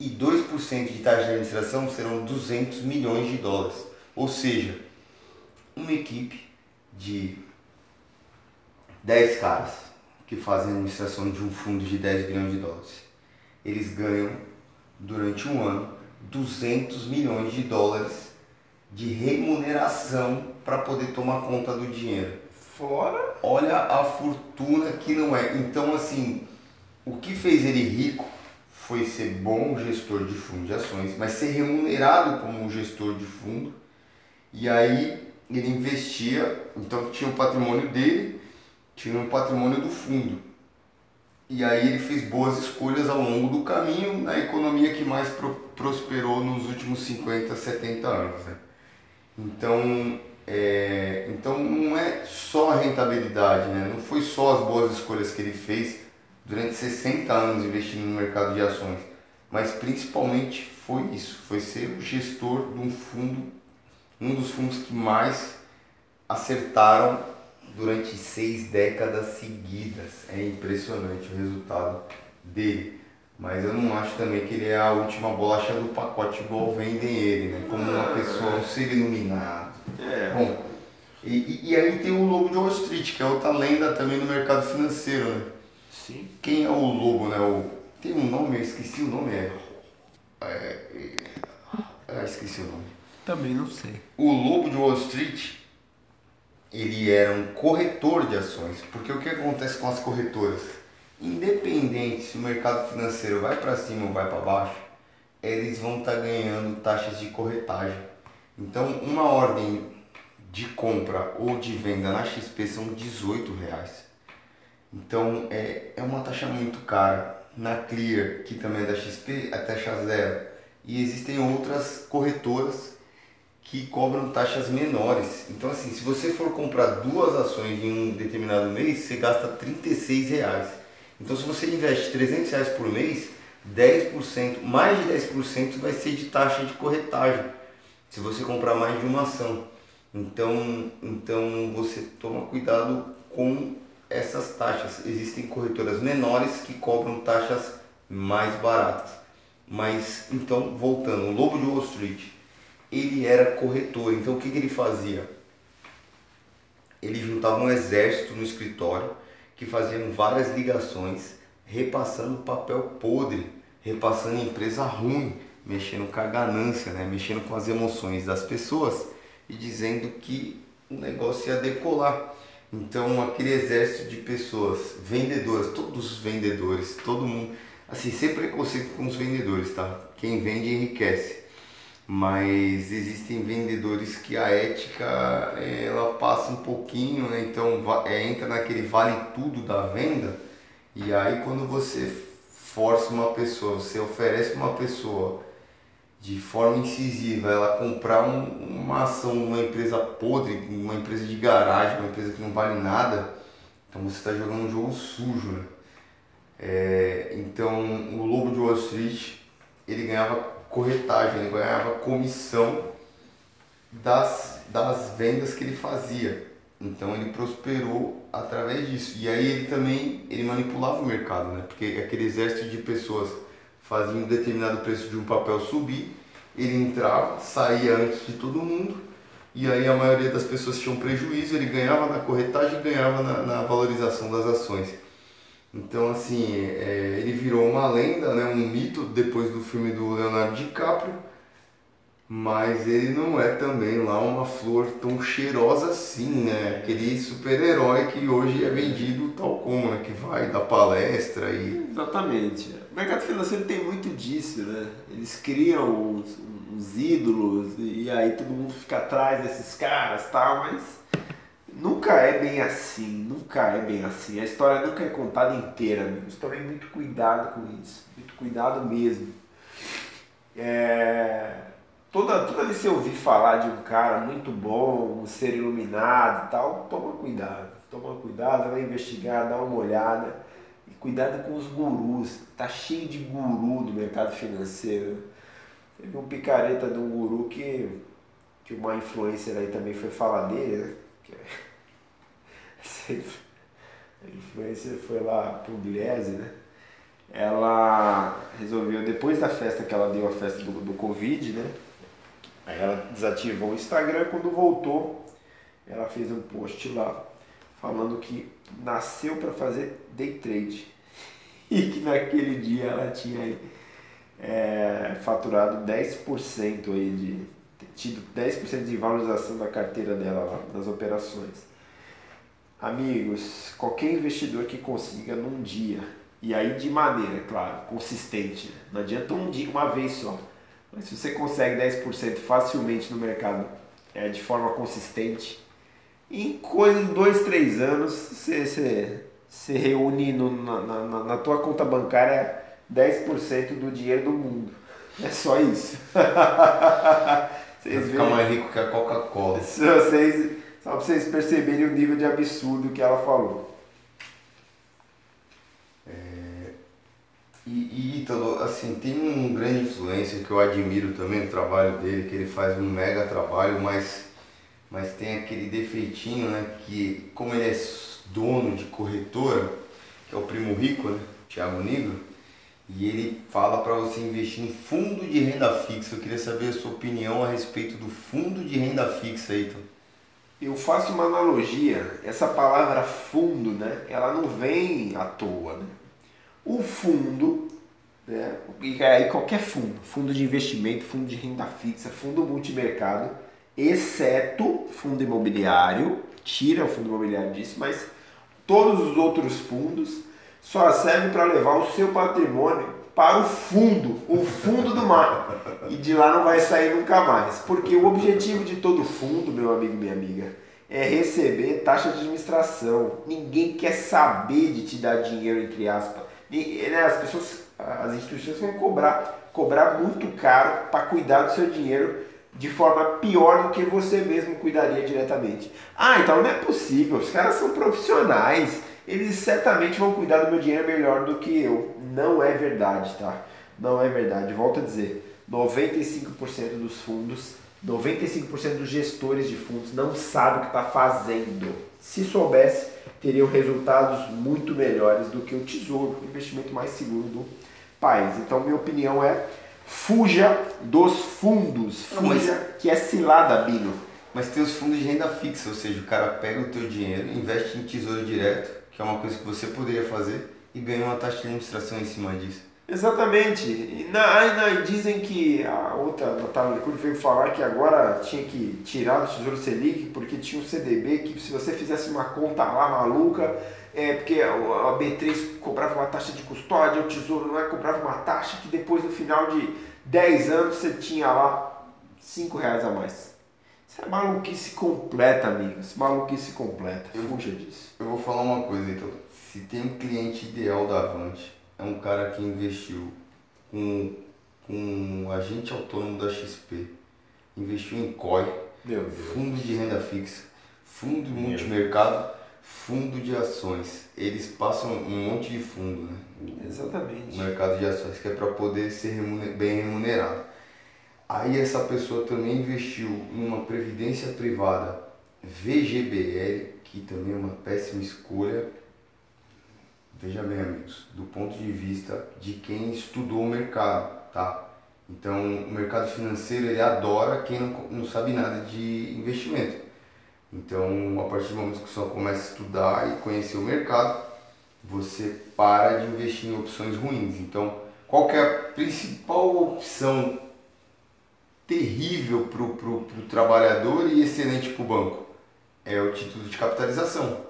e 2% de taxa de administração serão 200 milhões de dólares. Ou seja, uma equipe de 10 caras que fazem a administração de um fundo de 10 bilhões de dólares, eles ganham durante um ano 200 milhões de dólares de remuneração para poder tomar conta do dinheiro. Fora? Olha a fortuna que não é. Então, assim, o que fez ele rico foi ser bom gestor de fundo de ações, mas ser remunerado como um gestor de fundo. E aí ele investia, então tinha o patrimônio dele, tinha o patrimônio do fundo. E aí ele fez boas escolhas ao longo do caminho na economia que mais pro, prosperou nos últimos 50, 70 anos. Né? Então, é, então não é só a rentabilidade, né? não foi só as boas escolhas que ele fez, durante 60 anos investindo no mercado de ações, mas principalmente foi isso, foi ser o gestor de um fundo, um dos fundos que mais acertaram durante seis décadas seguidas. É impressionante o resultado dele. Mas eu não acho também que ele é a última bolacha do pacote igual vendem ele, né? Como uma pessoa, um ser iluminado. É. Bom, E, e, aí tem o Lobo de Wall Street, que é outra lenda também no mercado financeiro, né? Sim. Quem é o Lobo, né? O, tem um nome, eu esqueci o nome, é... é, é ah, esqueci o nome. Também não sei. O Lobo de Wall Street, ele era um corretor de ações. Porque o que acontece com as corretoras? Independente se o mercado financeiro vai para cima ou vai para baixo, eles vão estar tá ganhando taxas de corretagem. Então, uma ordem de compra ou de venda na XP são 18 reais. Então, é, é uma taxa muito cara. Na Clear, que também é da XP, a taxa zero. E existem outras corretoras que cobram taxas menores. Então, assim, se você for comprar duas ações em um determinado mês, você gasta 36 reais. Então, se você investe 300 reais por mês, 10%, mais de 10% vai ser de taxa de corretagem, se você comprar mais de uma ação. Então, então você toma cuidado com essas taxas. Existem corretoras menores que cobram taxas mais baratas. Mas, então, voltando, o Lobo de Wall Street, ele era corretor. Então, o que, que ele fazia? Ele juntava um exército no escritório que faziam várias ligações, repassando papel podre, repassando empresa ruim, mexendo com a ganância, né? mexendo com as emoções das pessoas e dizendo que o negócio ia decolar. Então, aquele exército de pessoas, vendedoras, todos os vendedores, todo mundo, assim, sem preconceito com os vendedores, tá? Quem vende enriquece. Mas existem vendedores que a ética ela passa um pouquinho, né? então é, entra naquele vale tudo da venda. E aí quando você força uma pessoa, você oferece uma pessoa de forma incisiva ela comprar um, uma ação numa empresa podre, uma empresa de garagem, uma empresa que não vale nada, então você está jogando um jogo sujo. Né? É, então o Lobo de Wall Street ele ganhava corretagem, ele ganhava comissão das, das vendas que ele fazia. Então ele prosperou através disso. E aí ele também ele manipulava o mercado, né? Porque aquele exército de pessoas fazia um determinado preço de um papel subir, ele entrava, saía antes de todo mundo, e aí a maioria das pessoas tinham prejuízo, ele ganhava na corretagem e ganhava na, na, valorização das ações. Então, assim, é, ele virou uma lenda, né, um mito depois do filme do Leonardo DiCaprio, mas ele não é também lá uma flor tão cheirosa assim, né? Aquele super-herói que hoje é vendido tal como, né? Que vai dar palestra e... Exatamente. Mercado financeiro tem muito disso, né? Eles criam uns, ídolos e aí todo mundo fica atrás desses caras tal, mas nunca é bem assim, nunca é bem assim. A história nunca é contada inteira, amigos. Tomem muito cuidado com isso, muito cuidado mesmo. É toda, toda vez que você ouvir falar de um cara muito bom, um ser iluminado e tal, toma cuidado. Toma cuidado, vai investigar, dá uma olhada. E cuidado com os gurus. Tá cheio de guru no mercado financeiro. Teve um picareta de um guru que, que uma influencer aí também foi falar dele, né? É, a influencer foi lá pro Gliese, né? Ela resolveu, depois da festa que ela deu, a festa do, do Covid, né? Aí ela desativou o Instagram quando voltou, ela fez um post lá falando que nasceu para fazer day trade. E que naquele dia ela tinha é, faturado 10% aí de tido 10% de valorização da carteira dela lá, nas operações. Amigos, qualquer investidor que consiga num dia, e aí de maneira, claro, consistente, não adianta um dia, uma vez só, mas se você consegue 10% facilmente no mercado é, de forma consistente, em coisa de 2, 3 anos você, reúne no, na, na, na tua conta bancária 10% do dinheiro do mundo. É só isso. Vocês ficar mais rico que a Coca-Cola. Vocês, só para vocês perceberem o nível de absurdo que ela falou. E, e Ítalo, assim, tem um grande influência que eu admiro também o trabalho dele, que ele faz um mega trabalho, mas, mas tem aquele defeitinho, né, que como ele é dono de corretora, que é o primo rico, né, Thiago Negro, e ele fala para você investir em fundo de renda fixa. Eu queria saber a sua opinião a respeito do fundo de renda fixa, Ítalo. Eu faço uma analogia, essa palavra fundo, né, ela não vem à toa. Né? O fundo, né, e aí qualquer fundo, fundo de investimento, fundo de renda fixa, fundo multimercado, exceto fundo imobiliário, tira o fundo imobiliário disso, mas todos os outros fundos só servem para levar o seu patrimônio para o fundo, o fundo do mar. E de lá não vai sair nunca mais. Porque o objetivo de todo fundo, meu amigo, minha amiga, é receber taxa de administração. Ninguém quer saber de te dar dinheiro, entre aspas. Né, as pessoas, as instituições vão cobrar, cobrar muito caro para cuidar do seu dinheiro de forma pior do que você mesmo cuidaria diretamente. Ah, então não é possível, os caras são profissionais eles certamente vão cuidar do meu dinheiro melhor do que eu. Não é verdade, tá? Não é verdade. Volto a dizer, 95% dos fundos, 95% dos gestores de fundos não sabem o que está fazendo. Se soubesse, teriam resultados muito melhores do que o Tesouro, o investimento mais seguro do país. Então, minha opinião é fuja dos fundos. Fuja, que é cilada, Bino. Mas tem os fundos de renda fixa, ou seja, o cara pega o teu dinheiro, investe em tesouro direto que é uma coisa que você poderia fazer e ganha uma taxa de administração em cima disso. Exatamente. E na, na, dizem que a outra, Natália Licuri veio falar que agora tinha que tirar do Tesouro Selic porque tinha um CDB que se você fizesse uma conta lá maluca, é, porque a B3 cobrava uma taxa de custódia, o Tesouro não é, cobrava uma taxa que depois no final de 10 anos você tinha lá 5 reais a mais. Isso é maluquice completa, amigos. Maluquice completa. Eu Fuja disso. Eu vou falar uma coisa, então. Se tem um cliente ideal da Avante, é um cara que investiu com, com um agente autônomo da XP, investiu em COI, fundo de renda fixa, fundo Meu multimercado, fundo de ações. Eles passam um monte de fundo, né? Exatamente. O mercado de ações, que é para poder ser remuner bem remunerado. Aí essa pessoa também investiu em uma previdência privada VGBL, que também é uma péssima escolha. Veja bem, amigos, do ponto de vista de quem estudou o mercado, tá? Então, o mercado financeiro ele adora quem não, não sabe nada de investimento. Então, a partir do momento que você começa a estudar e conhecer o mercado, você para de investir em opções ruins. Então, qual é a principal opção terrível para o trabalhador e excelente para o banco? É o título de capitalização.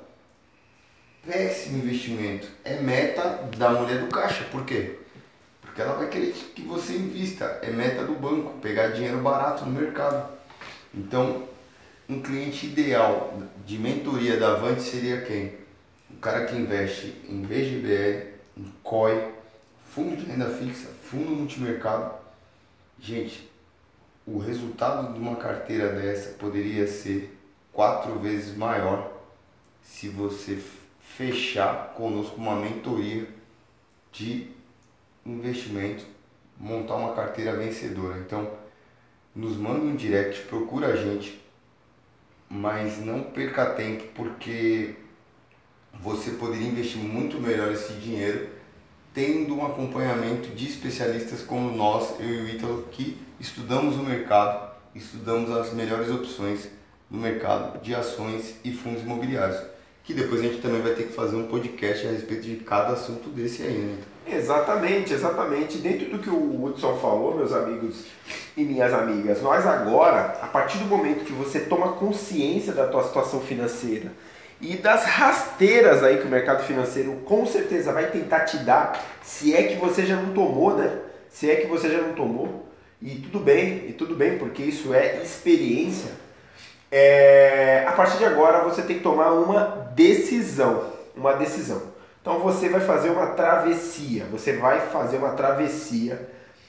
Péssimo investimento. É meta da mulher do caixa. Por quê? Porque ela vai querer que você invista. É meta do banco, pegar dinheiro barato no mercado. Então, um cliente ideal de mentoria da Avante seria quem? O cara que investe em VGBL, em COI, fundo de renda fixa, fundo multimercado. Gente, o resultado de uma carteira dessa poderia ser quatro vezes maior se você fechar conosco uma mentoria de investimento, montar uma carteira vencedora. Então, nos manda um direct, procura a gente, mas não perca tempo porque você poderia investir muito melhor esse dinheiro tendo um acompanhamento de especialistas como nós, eu e o Ítalo, que estudamos o mercado, estudamos as melhores opções no mercado de ações e fundos imobiliários. Que depois a gente também vai ter que fazer um podcast a respeito de cada assunto desse aí, né? Exatamente, exatamente. Dentro do que o Hudson falou, meus amigos e minhas amigas, nós agora, a partir do momento que você toma consciência da tua situação financeira e das rasteiras aí que o mercado financeiro com certeza vai tentar te dar, se é que você já não tomou, né? Se é que você já não tomou, e tudo bem, e tudo bem, porque isso é experiência. É, a partir de agora você tem que tomar uma decisão, uma decisão. Então você vai fazer uma travessia, você vai fazer uma travessia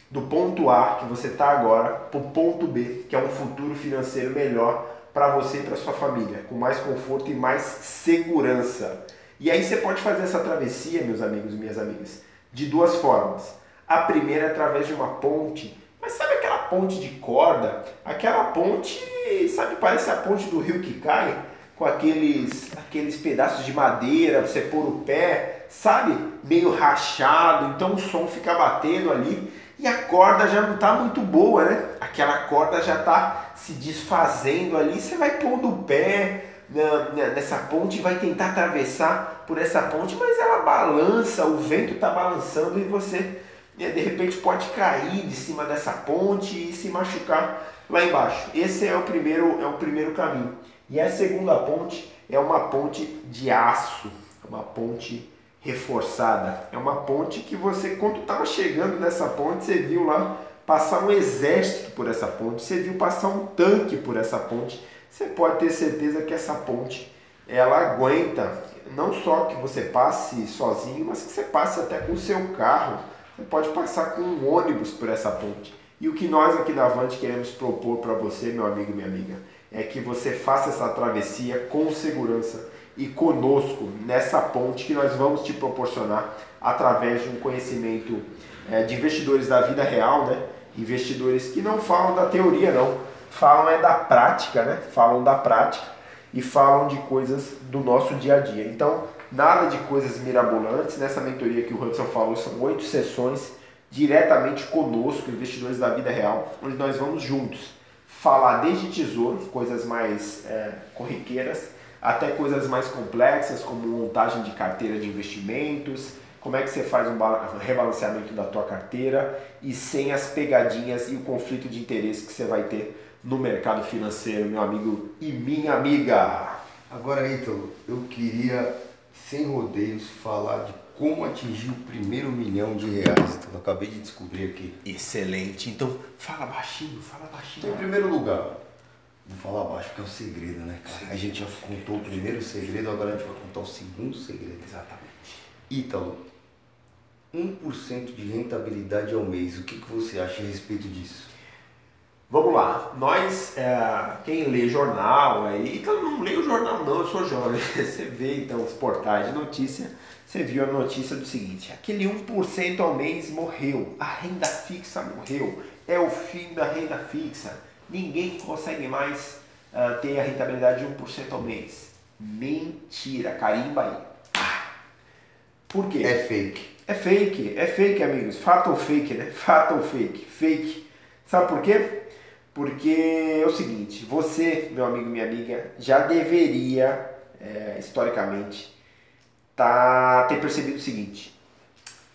do ponto A que você está agora para o ponto B, que é um futuro financeiro melhor para você e para sua família, com mais conforto e mais segurança. E aí você pode fazer essa travessia, meus amigos e minhas amigas, de duas formas. A primeira é através de uma ponte mas sabe aquela ponte de corda? Aquela ponte, sabe, parece a ponte do rio que cai, com aqueles, aqueles pedaços de madeira, você pôr o pé, sabe? Meio rachado, então o som fica batendo ali e a corda já não está muito boa, né? Aquela corda já está se desfazendo ali, você vai pondo o pé nessa ponte vai tentar atravessar por essa ponte, mas ela balança, o vento está balançando e você né, de repente pode cair de cima dessa ponte e se machucar lá embaixo. Esse é o primeiro, é o primeiro caminho. E a segunda ponte é uma ponte de aço, uma ponte reforçada. É uma ponte que você, quando estava chegando nessa ponte, você viu lá passar um exército por essa ponte, você viu passar um tanque por essa ponte. Você pode ter certeza que essa ponte ela aguenta não só que você passe sozinho, mas que você passe até com o seu carro. Você pode passar com um ônibus por essa ponte. E o que nós aqui da Avante queremos propor para você, meu amigo e minha amiga, é que você faça essa travessia com segurança e conosco nessa ponte que nós vamos te proporcionar através de um conhecimento é, de investidores da vida real, né? Investidores que não falam da teoria, não, falam é da prática, né? Falam da prática e falam de coisas do nosso dia a dia. Então, nada de coisas mirabolantes. Nessa mentoria que o Hudson falou, são oito sessões diretamente conosco, investidores da vida real, onde nós vamos juntos falar desde tesouro, coisas mais é, corriqueiras, até coisas mais complexas, como montagem de carteira de investimentos, como é que você faz um rebalanceamento da tua carteira e sem as pegadinhas e o conflito de interesse que você vai ter no mercado financeiro, meu amigo e minha amiga. Agora, Ítalo, eu queria, sem rodeios, falar de como atingir o primeiro milhão de reais. Então, eu acabei de descobrir aqui. Excelente. Então, fala baixinho, fala baixinho. Então, em primeiro lugar, Vou falar baixo porque é um segredo, né, cara? A gente já contou o primeiro segredo, agora a gente vai contar o segundo segredo. Exatamente. Ítalo, 1% de rentabilidade ao mês, o que, que você acha a respeito disso? Vamos lá, nós, é, quem lê jornal aí, então não leio jornal não, eu sou jovem, você vê então os portais de notícia, você viu a notícia do seguinte, aquele 1% ao mês morreu, a renda fixa morreu, é o fim da renda fixa ninguém consegue mais uh, ter a rentabilidade de 1% ao mês. Mentira, carimba aí. Por quê? É fake. É fake, é fake, amigos. Fato ou fake, né? Fato ou fake? Fake. Sabe por quê? Porque é o seguinte, você, meu amigo, minha amiga, já deveria, é, historicamente, tá, ter percebido o seguinte.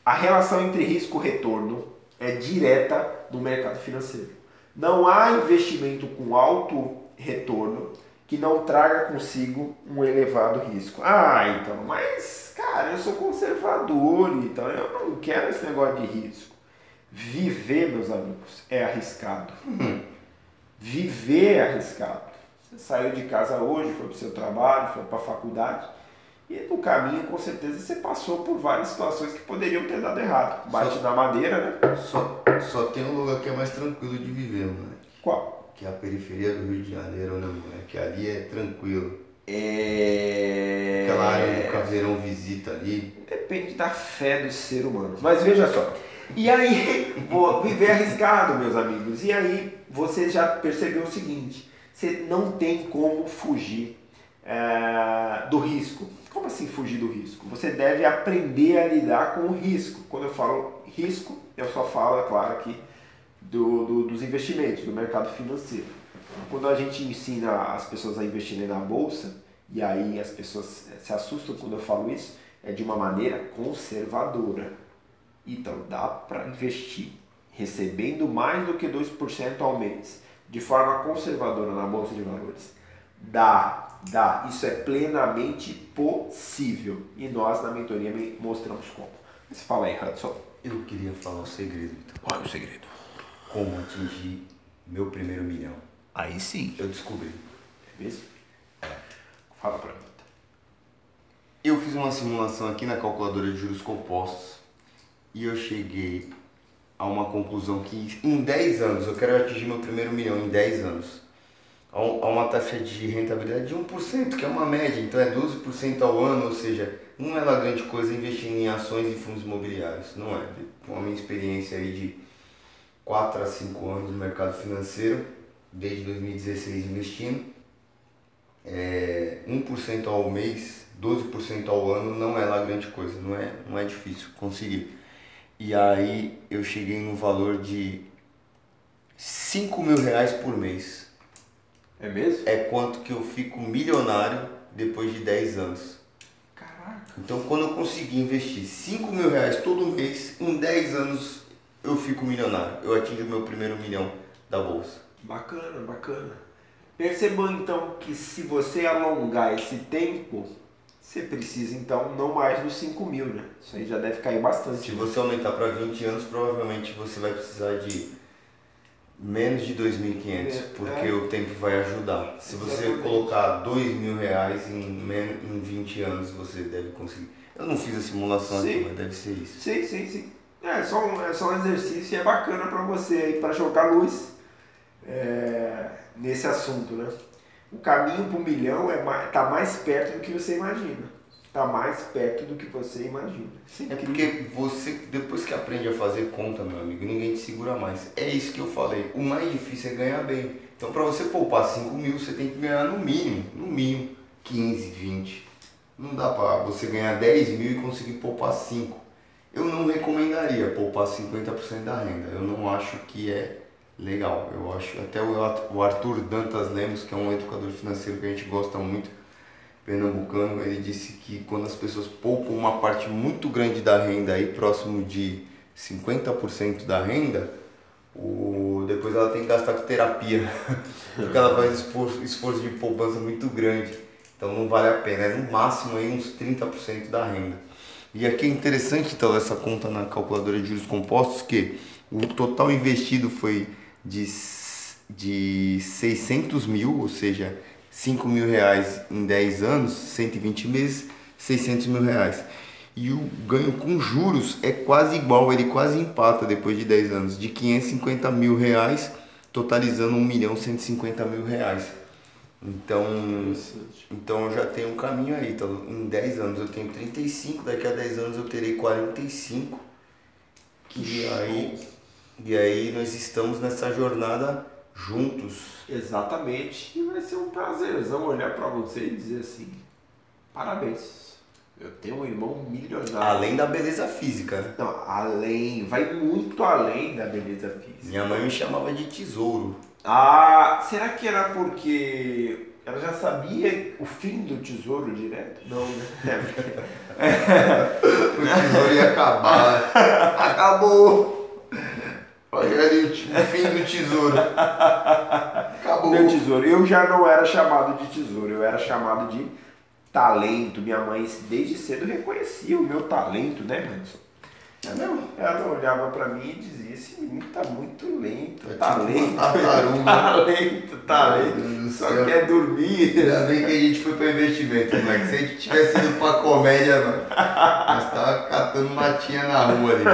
A relação entre risco e retorno é direta no mercado financeiro. Não há investimento com alto retorno que não traga consigo um elevado risco. Ah, então, mas cara, eu sou conservador, então eu não quero esse negócio de risco. Viver, meus amigos, é arriscado. Viver é arriscado. Você saiu de casa hoje, foi para o seu trabalho, foi para a faculdade. E no caminho, com certeza, você passou por várias situações que poderiam ter dado errado. Bate só, na madeira, né? Só, só tem um lugar que é mais tranquilo de viver, mano. Qual? Que é a periferia do Rio de Janeiro, né, mano? Que ali é tranquilo. É... Aquela área do caveirão visita ali. Depende da fé do ser humano. Mas veja só. E aí, vou viver arriscado, meus amigos. E aí, você já percebeu o seguinte: você não tem como fugir é, do risco. Como assim fugir do risco? Você deve aprender a lidar com o risco. Quando eu falo risco, eu só falo, é claro, aqui do, do, dos investimentos, do mercado financeiro. Quando a gente ensina as pessoas a investirem na bolsa, e aí as pessoas se assustam quando eu falo isso, é de uma maneira conservadora. Então, dá para investir recebendo mais do que 2% ao mês, de forma conservadora na bolsa de valores. Dá Dá, isso é plenamente possível. E nós na mentoria mostramos como. Mas fala aí, Hudson. Eu queria falar o segredo. Então. Qual é o segredo? Como atingir meu primeiro milhão. Aí sim. Eu descobri. É mesmo? É. Fala pra mim. Então. Eu fiz uma simulação aqui na calculadora de juros compostos e eu cheguei a uma conclusão que em 10 anos, eu quero atingir meu primeiro milhão em 10 anos a uma taxa de rentabilidade de 1%, que é uma média, então é 12% ao ano, ou seja, não é lá grande coisa investir em ações e fundos imobiliários, não é. Com a minha experiência aí de 4 a 5 anos no mercado financeiro, desde 2016 investindo, é, 1% ao mês, 12% ao ano não é lá grande coisa, não é, não é difícil conseguir. E aí eu cheguei no valor de 5 mil reais por mês. É mesmo? É quanto que eu fico milionário depois de 10 anos. Caraca. Então quando eu conseguir investir 5 mil reais todo mês, em 10 anos eu fico milionário. Eu atingo o meu primeiro milhão da bolsa. Bacana, bacana. Percebam então que se você alongar esse tempo, você precisa então não mais dos 5 mil, né? Isso aí já deve cair bastante. Se você aumentar para 20 anos, provavelmente você vai precisar de menos de 2.500, É, porque é. o tempo vai ajudar. Se você Exatamente. colocar 2 mil reais em, em 20 anos, você deve conseguir. Eu não fiz a simulação aqui, Sim. mas deve ser isso. Sim, sim, sim. É só um, é só um exercício e é bacana para você para jogar luz é, nesse assunto, né? O caminho para o milhão é mais, tá mais perto do que você imagina. Tá mais perto do que você imagina. Isso É porque você, depois que aprende a fazer conta, meu amigo, ninguém te segura mais. É isso que eu falei. O mais difícil é ganhar bem. Então, para você poupar 5 mil, você tem que ganhar no mínimo, no mínimo, 15, 20. Não dá para você ganhar 10 mil e conseguir poupar 5. Eu não recomendaria poupar 50% da renda. Eu não acho que é legal. Eu acho, até o Arthur Dantas Lemos, que é um educador financeiro que a gente gosta muito, pernambucano, ele disse que quando as pessoas poupam uma parte muito grande da renda, aí próximo de 50% da renda, o, depois ela tem que gastar com terapia, porque ela faz esforço, esforço de poupança muito grande. Então não vale a pena, é no máximo aí uns 30% da renda. E aqui é interessante então essa conta na calculadora de juros compostos que o total investido foi de, de 600 mil, ou seja, 5 mil reais em 10 anos, 120 meses, 600 mil reais. E o ganho com juros é quase igual, ele quase empata depois de 10 anos, de 550 mil reais, totalizando 1 milhão 150 mil reais. Então, então eu já tenho um caminho aí, então em 10 anos eu tenho 35, daqui a 10 anos eu terei 45. E aí, e aí nós estamos nessa jornada juntos. Exatamente. E vai ser um prazerzão olhar para você e dizer assim: parabéns. Eu tenho um irmão milionário. Além da beleza física, né? Não, além, vai muito além da beleza física. Minha mãe me chamava de tesouro. Ah, será que era porque ela já sabia o fim do tesouro direto? Não, né? O tesouro ia acabar. Acabou! Ali o fim do tesouro. Acabou. Meu tesouro. Eu já não era chamado de tesouro, eu era chamado de talento. Minha mãe desde cedo reconhecia o meu talento, né, Anderson? É mesmo? Ela olhava pra mim e dizia, esse menino tá muito lento, É tipo talento, tartaruga. talento, talento, do só céu. quer dormir. Ainda bem que a gente foi pra investimento, moleque. Se a gente tivesse ido pra comédia, mano, nós tava catando matinha na rua ali.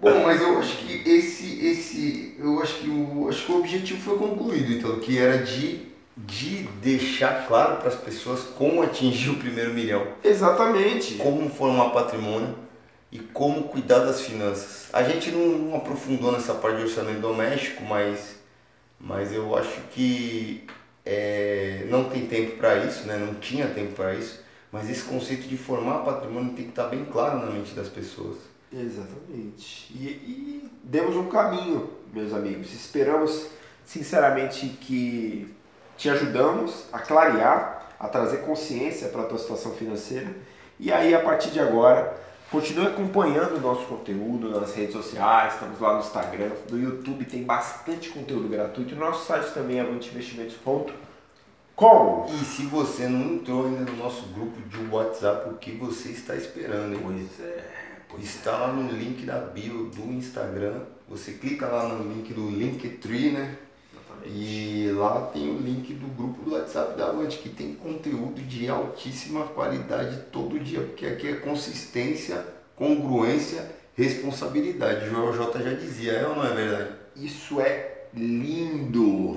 Bom, mas eu acho que esse, esse, eu acho que o, acho que o objetivo foi concluído, então, que era de, de deixar claro para as pessoas como atingir o primeiro milhão, Exatamente. como formar patrimônio e como cuidar das finanças. A gente não, não aprofundou nessa parte de orçamento doméstico, mas, mas eu acho que é, não tem tempo para isso, né? não tinha tempo para isso, mas esse conceito de formar patrimônio tem que estar bem claro na mente das pessoas. Exatamente. E, e demos um caminho, meus amigos. Esperamos sinceramente que te ajudamos a clarear, a trazer consciência para a tua situação financeira. E aí, a partir de agora, continue acompanhando o nosso conteúdo nas redes sociais, estamos lá no Instagram, no YouTube tem bastante conteúdo gratuito. O nosso site também é avantinvestimentos.com. E se você não entrou ainda no nosso grupo de WhatsApp, o que você está esperando? Hein? Pois é. Está lá no link da bio do Instagram. Você clica lá no link do Linktree, né? Exatamente. E lá tem o link do grupo do WhatsApp da Avante, que tem conteúdo de altíssima qualidade todo dia, porque aqui é consistência, congruência, responsabilidade. O Joel J já dizia, é ou não é verdade? Isso é lindo.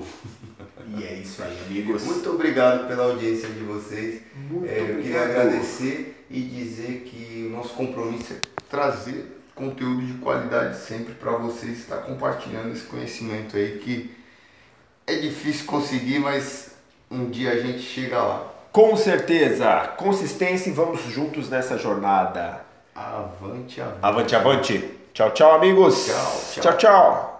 E é isso aí, amigos. Muito obrigado pela audiência de vocês. Muito É, eu queria obrigado. agradecer e dizer que o nosso compromisso é trazer conteúdo de qualidade sempre para vocês, estar compartilhando esse conhecimento aí que é difícil conseguir, mas um dia a gente chega lá. Com certeza, consistência e vamos juntos nessa jornada. Avante, avante. Avante, avante. Tchau, tchau, amigos. Tchau, tchau. tchau. tchau.